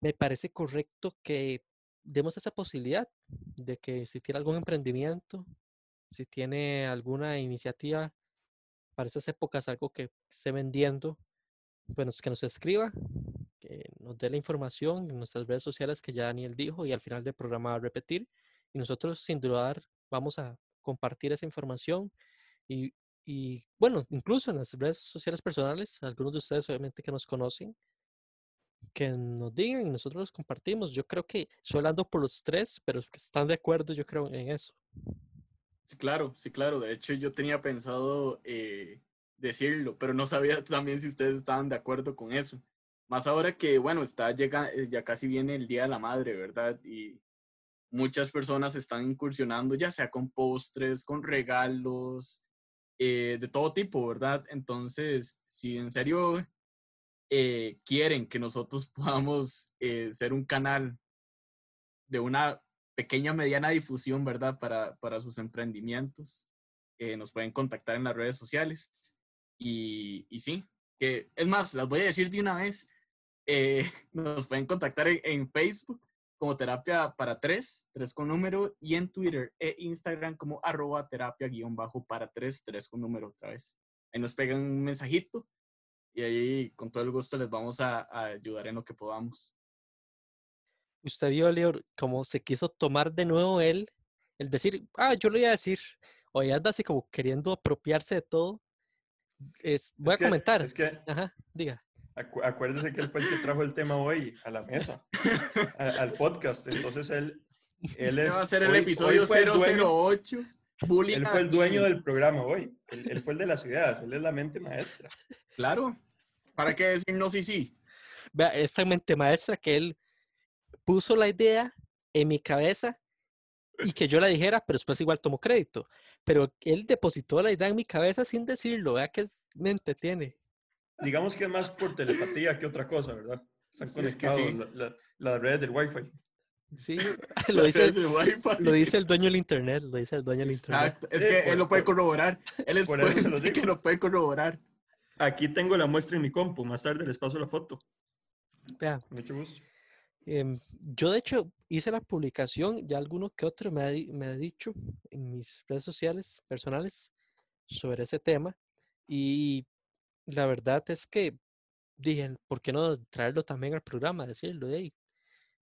me parece correcto que demos esa posibilidad de que si tiene algún emprendimiento, si tiene alguna iniciativa para esas épocas, algo que esté vendiendo, bueno, que nos escriba, que nos dé la información en nuestras redes sociales que ya Daniel dijo y al final del programa repetir. Y nosotros sin dudar vamos a compartir esa información y y bueno, incluso en las redes sociales personales, algunos de ustedes obviamente que nos conocen, que nos digan y nosotros los compartimos. Yo creo que estoy hablando por los tres, pero que están de acuerdo, yo creo en eso. Sí, claro, sí, claro. De hecho, yo tenía pensado eh, decirlo, pero no sabía <laughs> también si ustedes estaban de acuerdo con eso. Más ahora que, bueno, está llega, eh, ya casi viene el Día de la Madre, ¿verdad? Y muchas personas están incursionando, ya sea con postres, con regalos, eh, de todo tipo, ¿verdad? Entonces, si en serio eh, quieren que nosotros <laughs> podamos eh, ser un canal de una pequeña, mediana difusión, ¿verdad? Para, para sus emprendimientos, eh, nos pueden contactar en las redes sociales. Y, y, sí, que es más, las voy a decir de una vez. <laughs> nos pueden contactar en, Facebook como terapia para tres, tres con número, y en Twitter e Instagram como arroba terapia guion bajo para tres, tres con número otra vez. Ahí nos pegan un mensajito y ahí con todo el gusto les vamos a, ayudar en lo que podamos. Usted vio, Leo, como se quiso tomar de nuevo él, el decir, ah, yo lo iba a decir, o anda así como queriendo apropiarse de todo. Es, voy a comentar. Es que, Ajá, diga. acuérdese que él fue el que trajo el tema hoy a la mesa, al <laughs> podcast. Entonces él, él este va a ser el episodio 008. Él fue el dueño del programa hoy. Él, fue el de las ideas. Él es la mente maestra. Claro. ¿Para qué decirnos sí sí? Vea, esa mente maestra que él puso la idea en mi cabeza y que yo la dijera, pero después igual tomó crédito. Pero él depositó la idea en mi cabeza sin decirlo. Vea qué mente tiene. Digamos que es más por telepatía que otra cosa, ¿verdad? Están conectados la, la, red del Wi-Fi. Sí, <laughs> <laughs> lo dice, el, lo dice el dueño del internet, lo dice el dueño del internet. Es que él lo puede corroborar. Él es por eso lo que lo puede corroborar. Aquí tengo la muestra en mi compu, más tarde les paso la foto. Vea. Mucho gusto. Em, yo de hecho hice la publicación, ya alguno que otro me ha, me ha dicho en mis redes sociales personales sobre ese tema y la verdad es que dije, ¿por qué no traerlo también al programa? Decirlo, hey,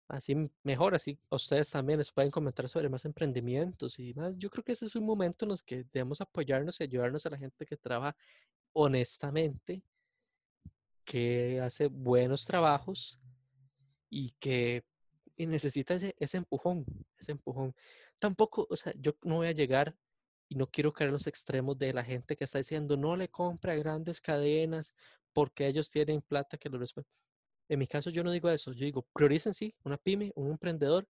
así mejor, así ustedes también les pueden comentar sobre más emprendimientos y demás. Yo creo que ese es un momento en los que debemos apoyarnos y ayudarnos a la gente que trabaja honestamente, que hace buenos trabajos y que necesita ese, ese empujón, ese empujón. Tampoco, o sea, yo no voy a llegar y no quiero caer en los extremos de la gente que está diciendo no le compra grandes cadenas porque ellos tienen plata que lo respetan. En mi caso yo no digo eso, yo digo, prioricen sí, una pyme, un emprendedor,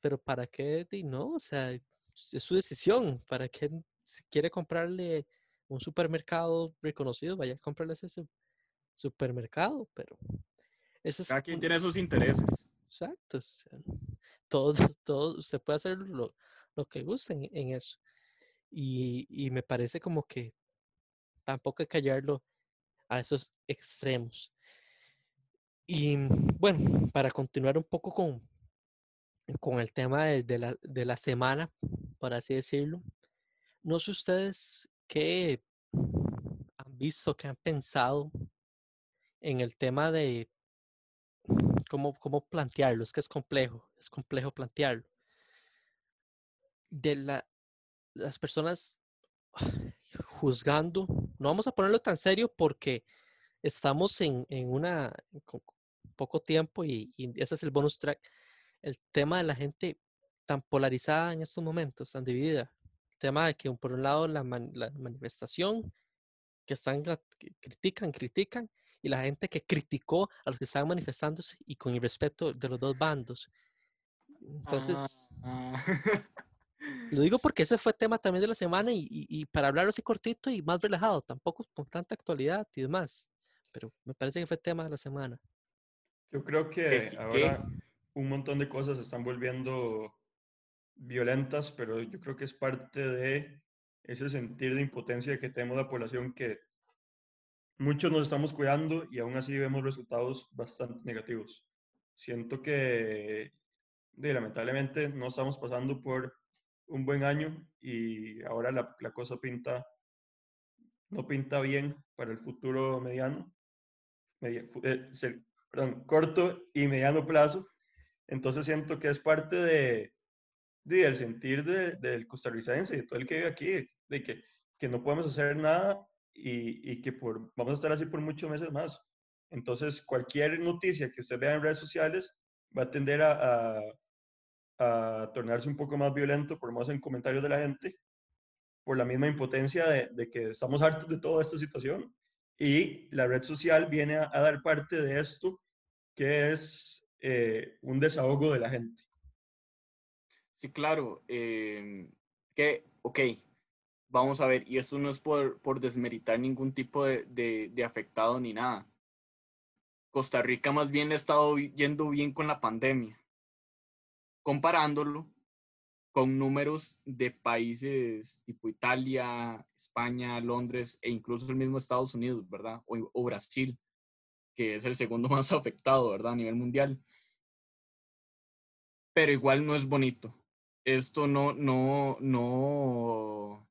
pero ¿para qué? No, o sea, es su decisión, ¿para qué si quiere comprarle un supermercado reconocido, vaya a comprarle ese supermercado, pero eso es... Cada quien tiene sus intereses. Exacto, <laughs> todo, todo, se puede hacer lo, lo que guste en, eso. Y, y me parece como que tampoco hay que callarlo a esos extremos. Y bueno, para continuar un poco con, con el tema de, la, de la semana, por así decirlo, no sé ustedes qué han visto, qué han pensado en el tema de cómo, cómo plantearlo. Es que es complejo, es complejo plantearlo. De la, las personas juzgando, no vamos a ponerlo tan serio porque estamos en, en una, poco tiempo y, ese es el bonus track. El tema de la gente tan polarizada en estos momentos, tan dividida. El tema de que por un lado la, manifestación, que están, critican, critican, y la gente que criticó a los que estaban manifestándose y con el respeto de los dos bandos. Entonces, ah. lo digo porque ese fue tema también de la semana y, y, para hablarlo así cortito y más relajado, tampoco con tanta actualidad y demás, pero me parece que fue tema de la semana. Yo creo que ahora un montón de cosas se están volviendo violentas, pero yo creo que es parte de ese sentir de impotencia que tenemos la población que muchos nos estamos cuidando y aún así vemos resultados bastante negativos. Siento que lamentablemente no estamos pasando por un buen año y ahora la, la cosa pinta, no pinta bien para el futuro mediano. Media, eh, perdón, corto y mediano plazo. Entonces siento que es parte de, del sentir del costarricense y de todo el que vive aquí, de que que no podemos hacer nada y, y que por, vamos a estar así por muchos meses más. Entonces, cualquier noticia que usted vea en redes sociales va a tender a, a, tornarse un poco más violento por más en comentarios de la gente, por la misma impotencia de, de, que estamos hartos de toda esta situación. Y la red social viene a, a dar parte de esto, que es eh, un desahogo de la gente. Sí, claro. Eh, que, ok, vamos a ver, y esto no es por, por desmeritar ningún tipo de, de, de afectado ni nada Costa Rica más bien ha estado yendo bien con la pandemia, comparándolo con números de países tipo Italia, España, Londres e incluso el mismo Estados Unidos, ¿verdad? O, o, Brasil, que es el segundo <laughs> más afectado, ¿verdad? A nivel mundial. Pero igual no es bonito. Esto no, no, no,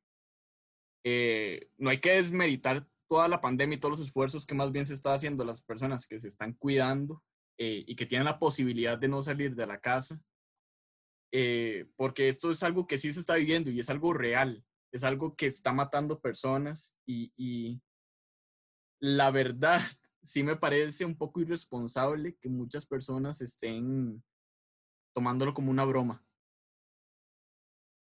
eh, no hay que desmeritar toda la pandemia y todos los esfuerzos que más bien se está haciendo las personas que se están cuidando eh, y que tienen la posibilidad de no salir de la casa, eh, porque esto es algo que sí se está viviendo y es algo real, es algo que está matando personas y, y la verdad sí me parece un poco irresponsable que muchas personas estén tomándolo como una broma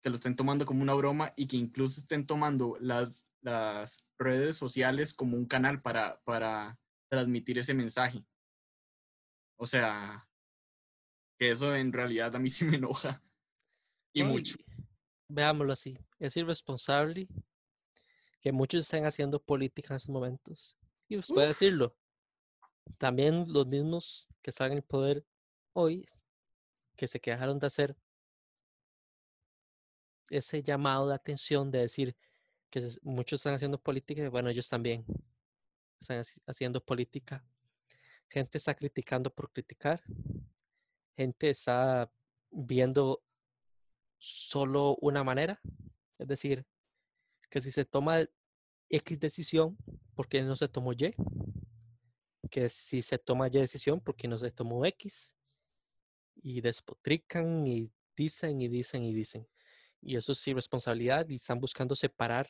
que lo estén tomando como una broma y que incluso estén tomando las las redes sociales como un canal para, para transmitir ese mensaje. O sea, que eso en realidad a mí <laughs> sí me enoja. Y no, mucho. Y, veámoslo así, es irresponsable que muchos estén haciendo política en estos momentos. Y pues puede decirlo. También los mismos que están en el poder hoy, que se quejaron de hacer ese llamado de atención de decir, que muchos están haciendo política y bueno, ellos también están haciendo política. Gente está criticando por criticar. Gente está viendo solo una manera. Es decir, que si se toma X decisión, ¿por qué no se tomó Y? Que si se toma Y decisión, ¿por qué no se tomó X? Y despotrican y dicen y dicen y dicen. Y eso es irresponsabilidad y están buscando separar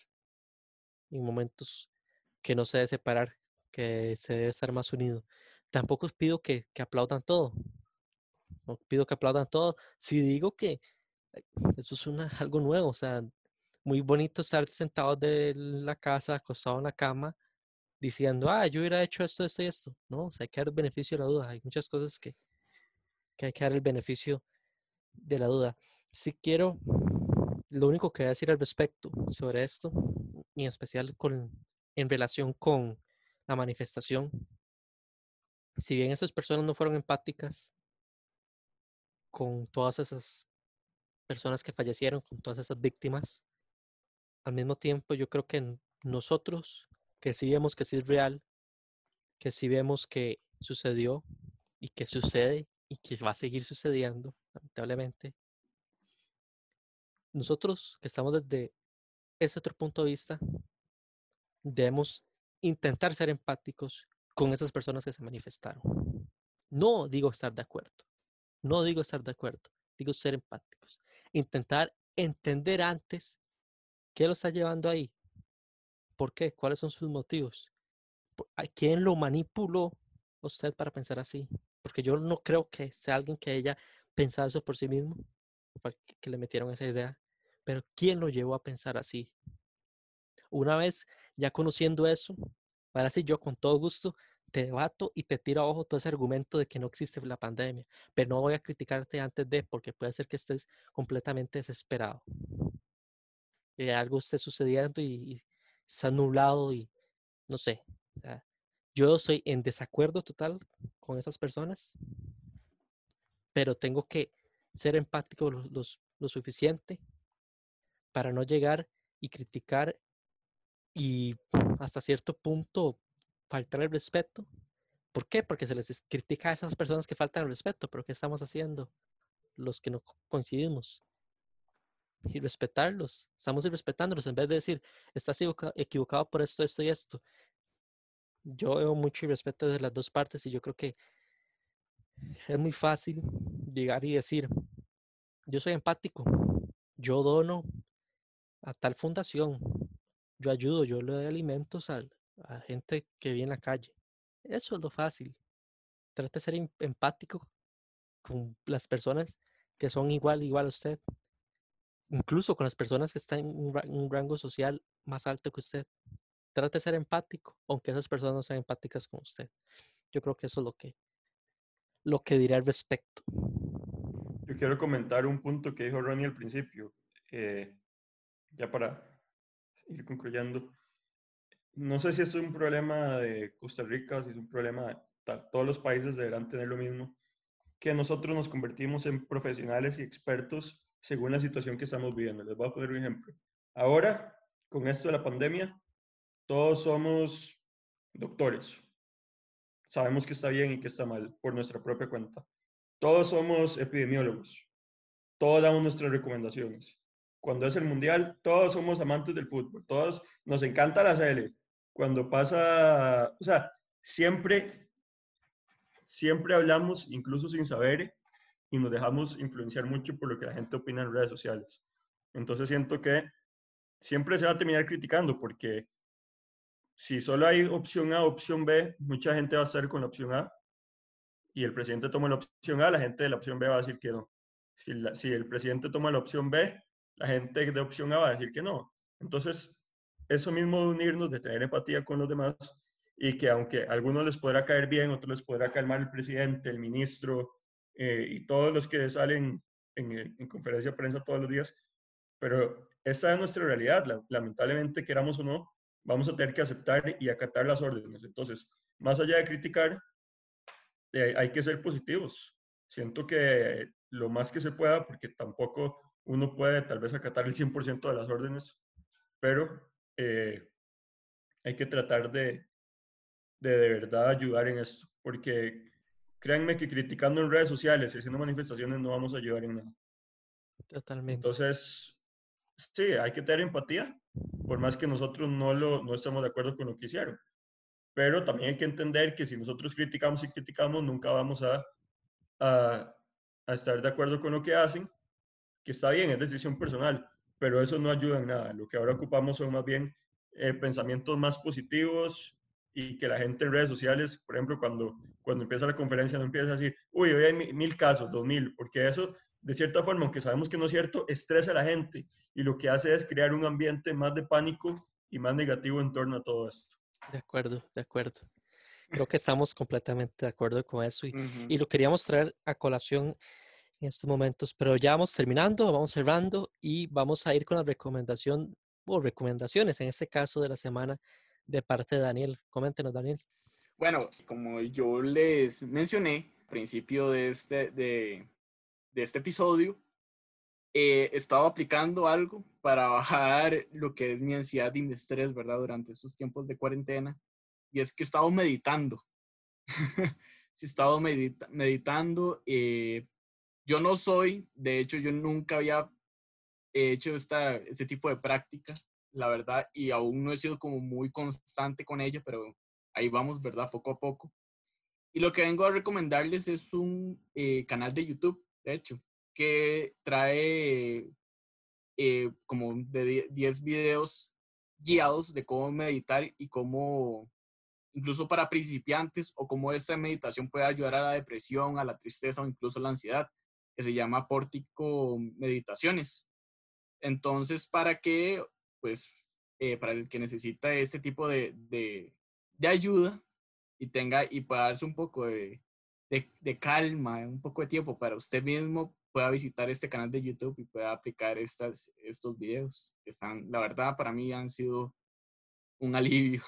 en momentos que no se debe separar, que se debe estar más unido. Tampoco os pido que, que aplaudan todo. No pido que aplaudan todo. Si digo que eso es una, algo nuevo, o sea, muy bonito estar sentado de la casa, acostado en la cama, diciendo, ah, yo hubiera hecho esto, esto y esto. No, o sea, hay que dar el beneficio de la duda. Hay muchas cosas que, que hay que dar el beneficio de la duda. Si quiero, lo único que voy a decir al respecto sobre esto en especial con, en relación con la manifestación. Si bien esas personas no fueron empáticas con todas esas personas que fallecieron, con todas esas víctimas, al mismo tiempo yo creo que nosotros, que sí vemos que sí es real, que sí vemos que sucedió y que sucede y que va a seguir sucediendo, lamentablemente, nosotros que estamos desde ese otro punto de vista, debemos intentar ser empáticos con esas personas que se manifestaron. No digo estar de acuerdo, no digo estar de acuerdo, digo ser empáticos. Intentar entender antes qué lo está llevando ahí, por qué, cuáles son sus motivos, a quién lo manipuló usted para pensar así. Porque yo no creo que sea alguien que haya pensado eso por sí mismo, que le metieron esa idea. Pero ¿quién lo llevó a pensar así? Una vez ya conociendo eso, ahora sí yo con todo gusto te debato y te tiro abajo todo ese argumento de que no existe la pandemia, pero no voy a criticarte antes de porque puede ser que estés completamente desesperado. Que algo esté sucediendo y, y se ha nublado y no sé. Yo soy en desacuerdo total con esas personas, pero tengo que ser empático lo, lo, lo suficiente para no llegar y criticar y hasta cierto punto faltar el respeto. ¿Por qué? Porque se les critica a esas personas que faltan el respeto, pero ¿qué estamos haciendo? Los que no coincidimos. Y respetarlos. Estamos irrespetándolos en vez de decir, estás equivocado por esto, esto y esto. Yo veo mucho respeto de las dos partes y yo creo que es muy fácil llegar y decir, yo soy empático, yo dono a tal fundación, yo ayudo, yo le doy alimentos a, a gente que vive en la calle. Eso es lo fácil. Trate de ser em, empático con las personas que son igual, igual a usted. Incluso con las personas que están en un, rango social más alto que usted. Trate de ser empático, aunque esas personas no sean empáticas con usted. Yo creo que eso es lo que, lo que diré al respecto. Yo quiero comentar un punto que dijo Ronnie al principio, eh, ya para ir concluyendo. No sé si es un problema de Costa Rica, si es un problema de todos los países deberán tener lo mismo, que nosotros nos convertimos en profesionales y expertos según la situación que estamos viviendo. Les voy a poner un ejemplo. Ahora, con esto de la pandemia, todos somos doctores. Sabemos que está bien y que está mal por nuestra propia cuenta. Todos somos epidemiólogos. Todos damos nuestras recomendaciones. Cuando es el mundial, todos somos amantes del fútbol. Todos nos encanta la CL. Cuando pasa, o sea, siempre, siempre hablamos, incluso sin saber, y nos dejamos influenciar mucho por lo que la gente opina en redes sociales. Entonces siento que siempre se va a terminar criticando porque si solo hay opción A, opción B, mucha gente va a estar con la opción A y el presidente toma la opción A, la gente de la opción B va a decir que no. Si, si el presidente toma la opción B, la gente de opción A va a decir que no. Entonces, eso mismo de unirnos, de tener empatía con los demás y que aunque a algunos les podrá caer bien, otros les podrá caer mal el presidente, el ministro eh, y todos los que salen en, en, conferencia de prensa todos los días, pero esa es nuestra realidad. lamentablemente, queramos o no, vamos a tener que aceptar y acatar las órdenes. Entonces, más allá de criticar, eh, hay que ser positivos. Siento que lo más que se pueda, porque tampoco uno puede tal vez acatar el 100% de las órdenes, pero eh, hay que tratar de, de de verdad ayudar en esto, porque créanme que criticando en redes sociales y haciendo manifestaciones no vamos a ayudar en nada. Totalmente. Entonces, sí, hay que tener empatía, por más que nosotros no, lo, no estemos de acuerdo con lo que hicieron. Pero también hay que entender que si nosotros criticamos y criticamos, nunca vamos a, a, estar de acuerdo con lo que hacen, que está bien, es decisión personal, pero eso no ayuda en nada. Lo que ahora ocupamos son más bien eh, pensamientos más positivos y que la gente en redes sociales, por ejemplo, cuando, cuando empieza la conferencia no empieza a decir, uy, hoy hay mil casos, dos mil, porque eso, de cierta forma, aunque sabemos que no es cierto, estresa a la gente y lo que hace es crear un ambiente más de pánico y más negativo en torno a todo esto. De acuerdo, de acuerdo. Creo que estamos completamente de acuerdo con eso y, y lo queríamos traer a colación en estos momentos, pero ya vamos terminando, vamos cerrando y vamos a ir con la recomendación o recomendaciones, en este caso de la semana, de parte de Daniel. Coméntenos, Daniel. Bueno, como yo les mencioné al principio de este, de, de este episodio, he estado aplicando algo para bajar lo que es mi ansiedad y mi estrés, ¿verdad? Durante estos tiempos de cuarentena. Y es que he estado meditando. <laughs> he estado meditando. Eh, yo no soy, de hecho, yo nunca había hecho esta, este tipo de práctica, la verdad, y aún no he sido como muy constante con ello, pero ahí vamos, ¿verdad? Poco a poco. Y lo que vengo a recomendarles es un eh, canal de YouTube, de hecho, que trae eh, como de 10 videos guiados de cómo meditar y cómo, incluso para principiantes, o cómo esta meditación puede ayudar a la depresión, a la tristeza o incluso a la ansiedad, que se llama Pórtico Meditaciones. Entonces, para que, pues, eh, para el que necesita este tipo de, de, de, ayuda y tenga y pueda darse un poco de, de, calma, un poco de tiempo para usted mismo, pueda visitar este canal de YouTube y pueda aplicar estas, estos videos están, la verdad, para mí han sido un alivio.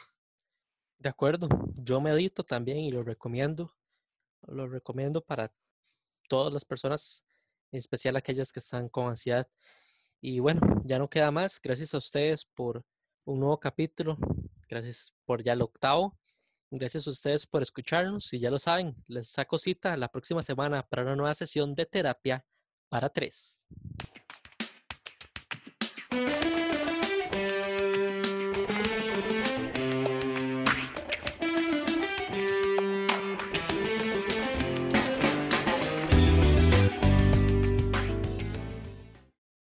De acuerdo, yo medito también y lo recomiendo. Lo recomiendo para todas las personas, en especial aquellas que están con ansiedad. Y bueno, ya no queda más. Gracias a ustedes por un nuevo capítulo. Gracias por ya el octavo. Gracias a ustedes por escucharnos y ya lo saben, les saco cita la próxima semana para una nueva sesión de terapia para tres.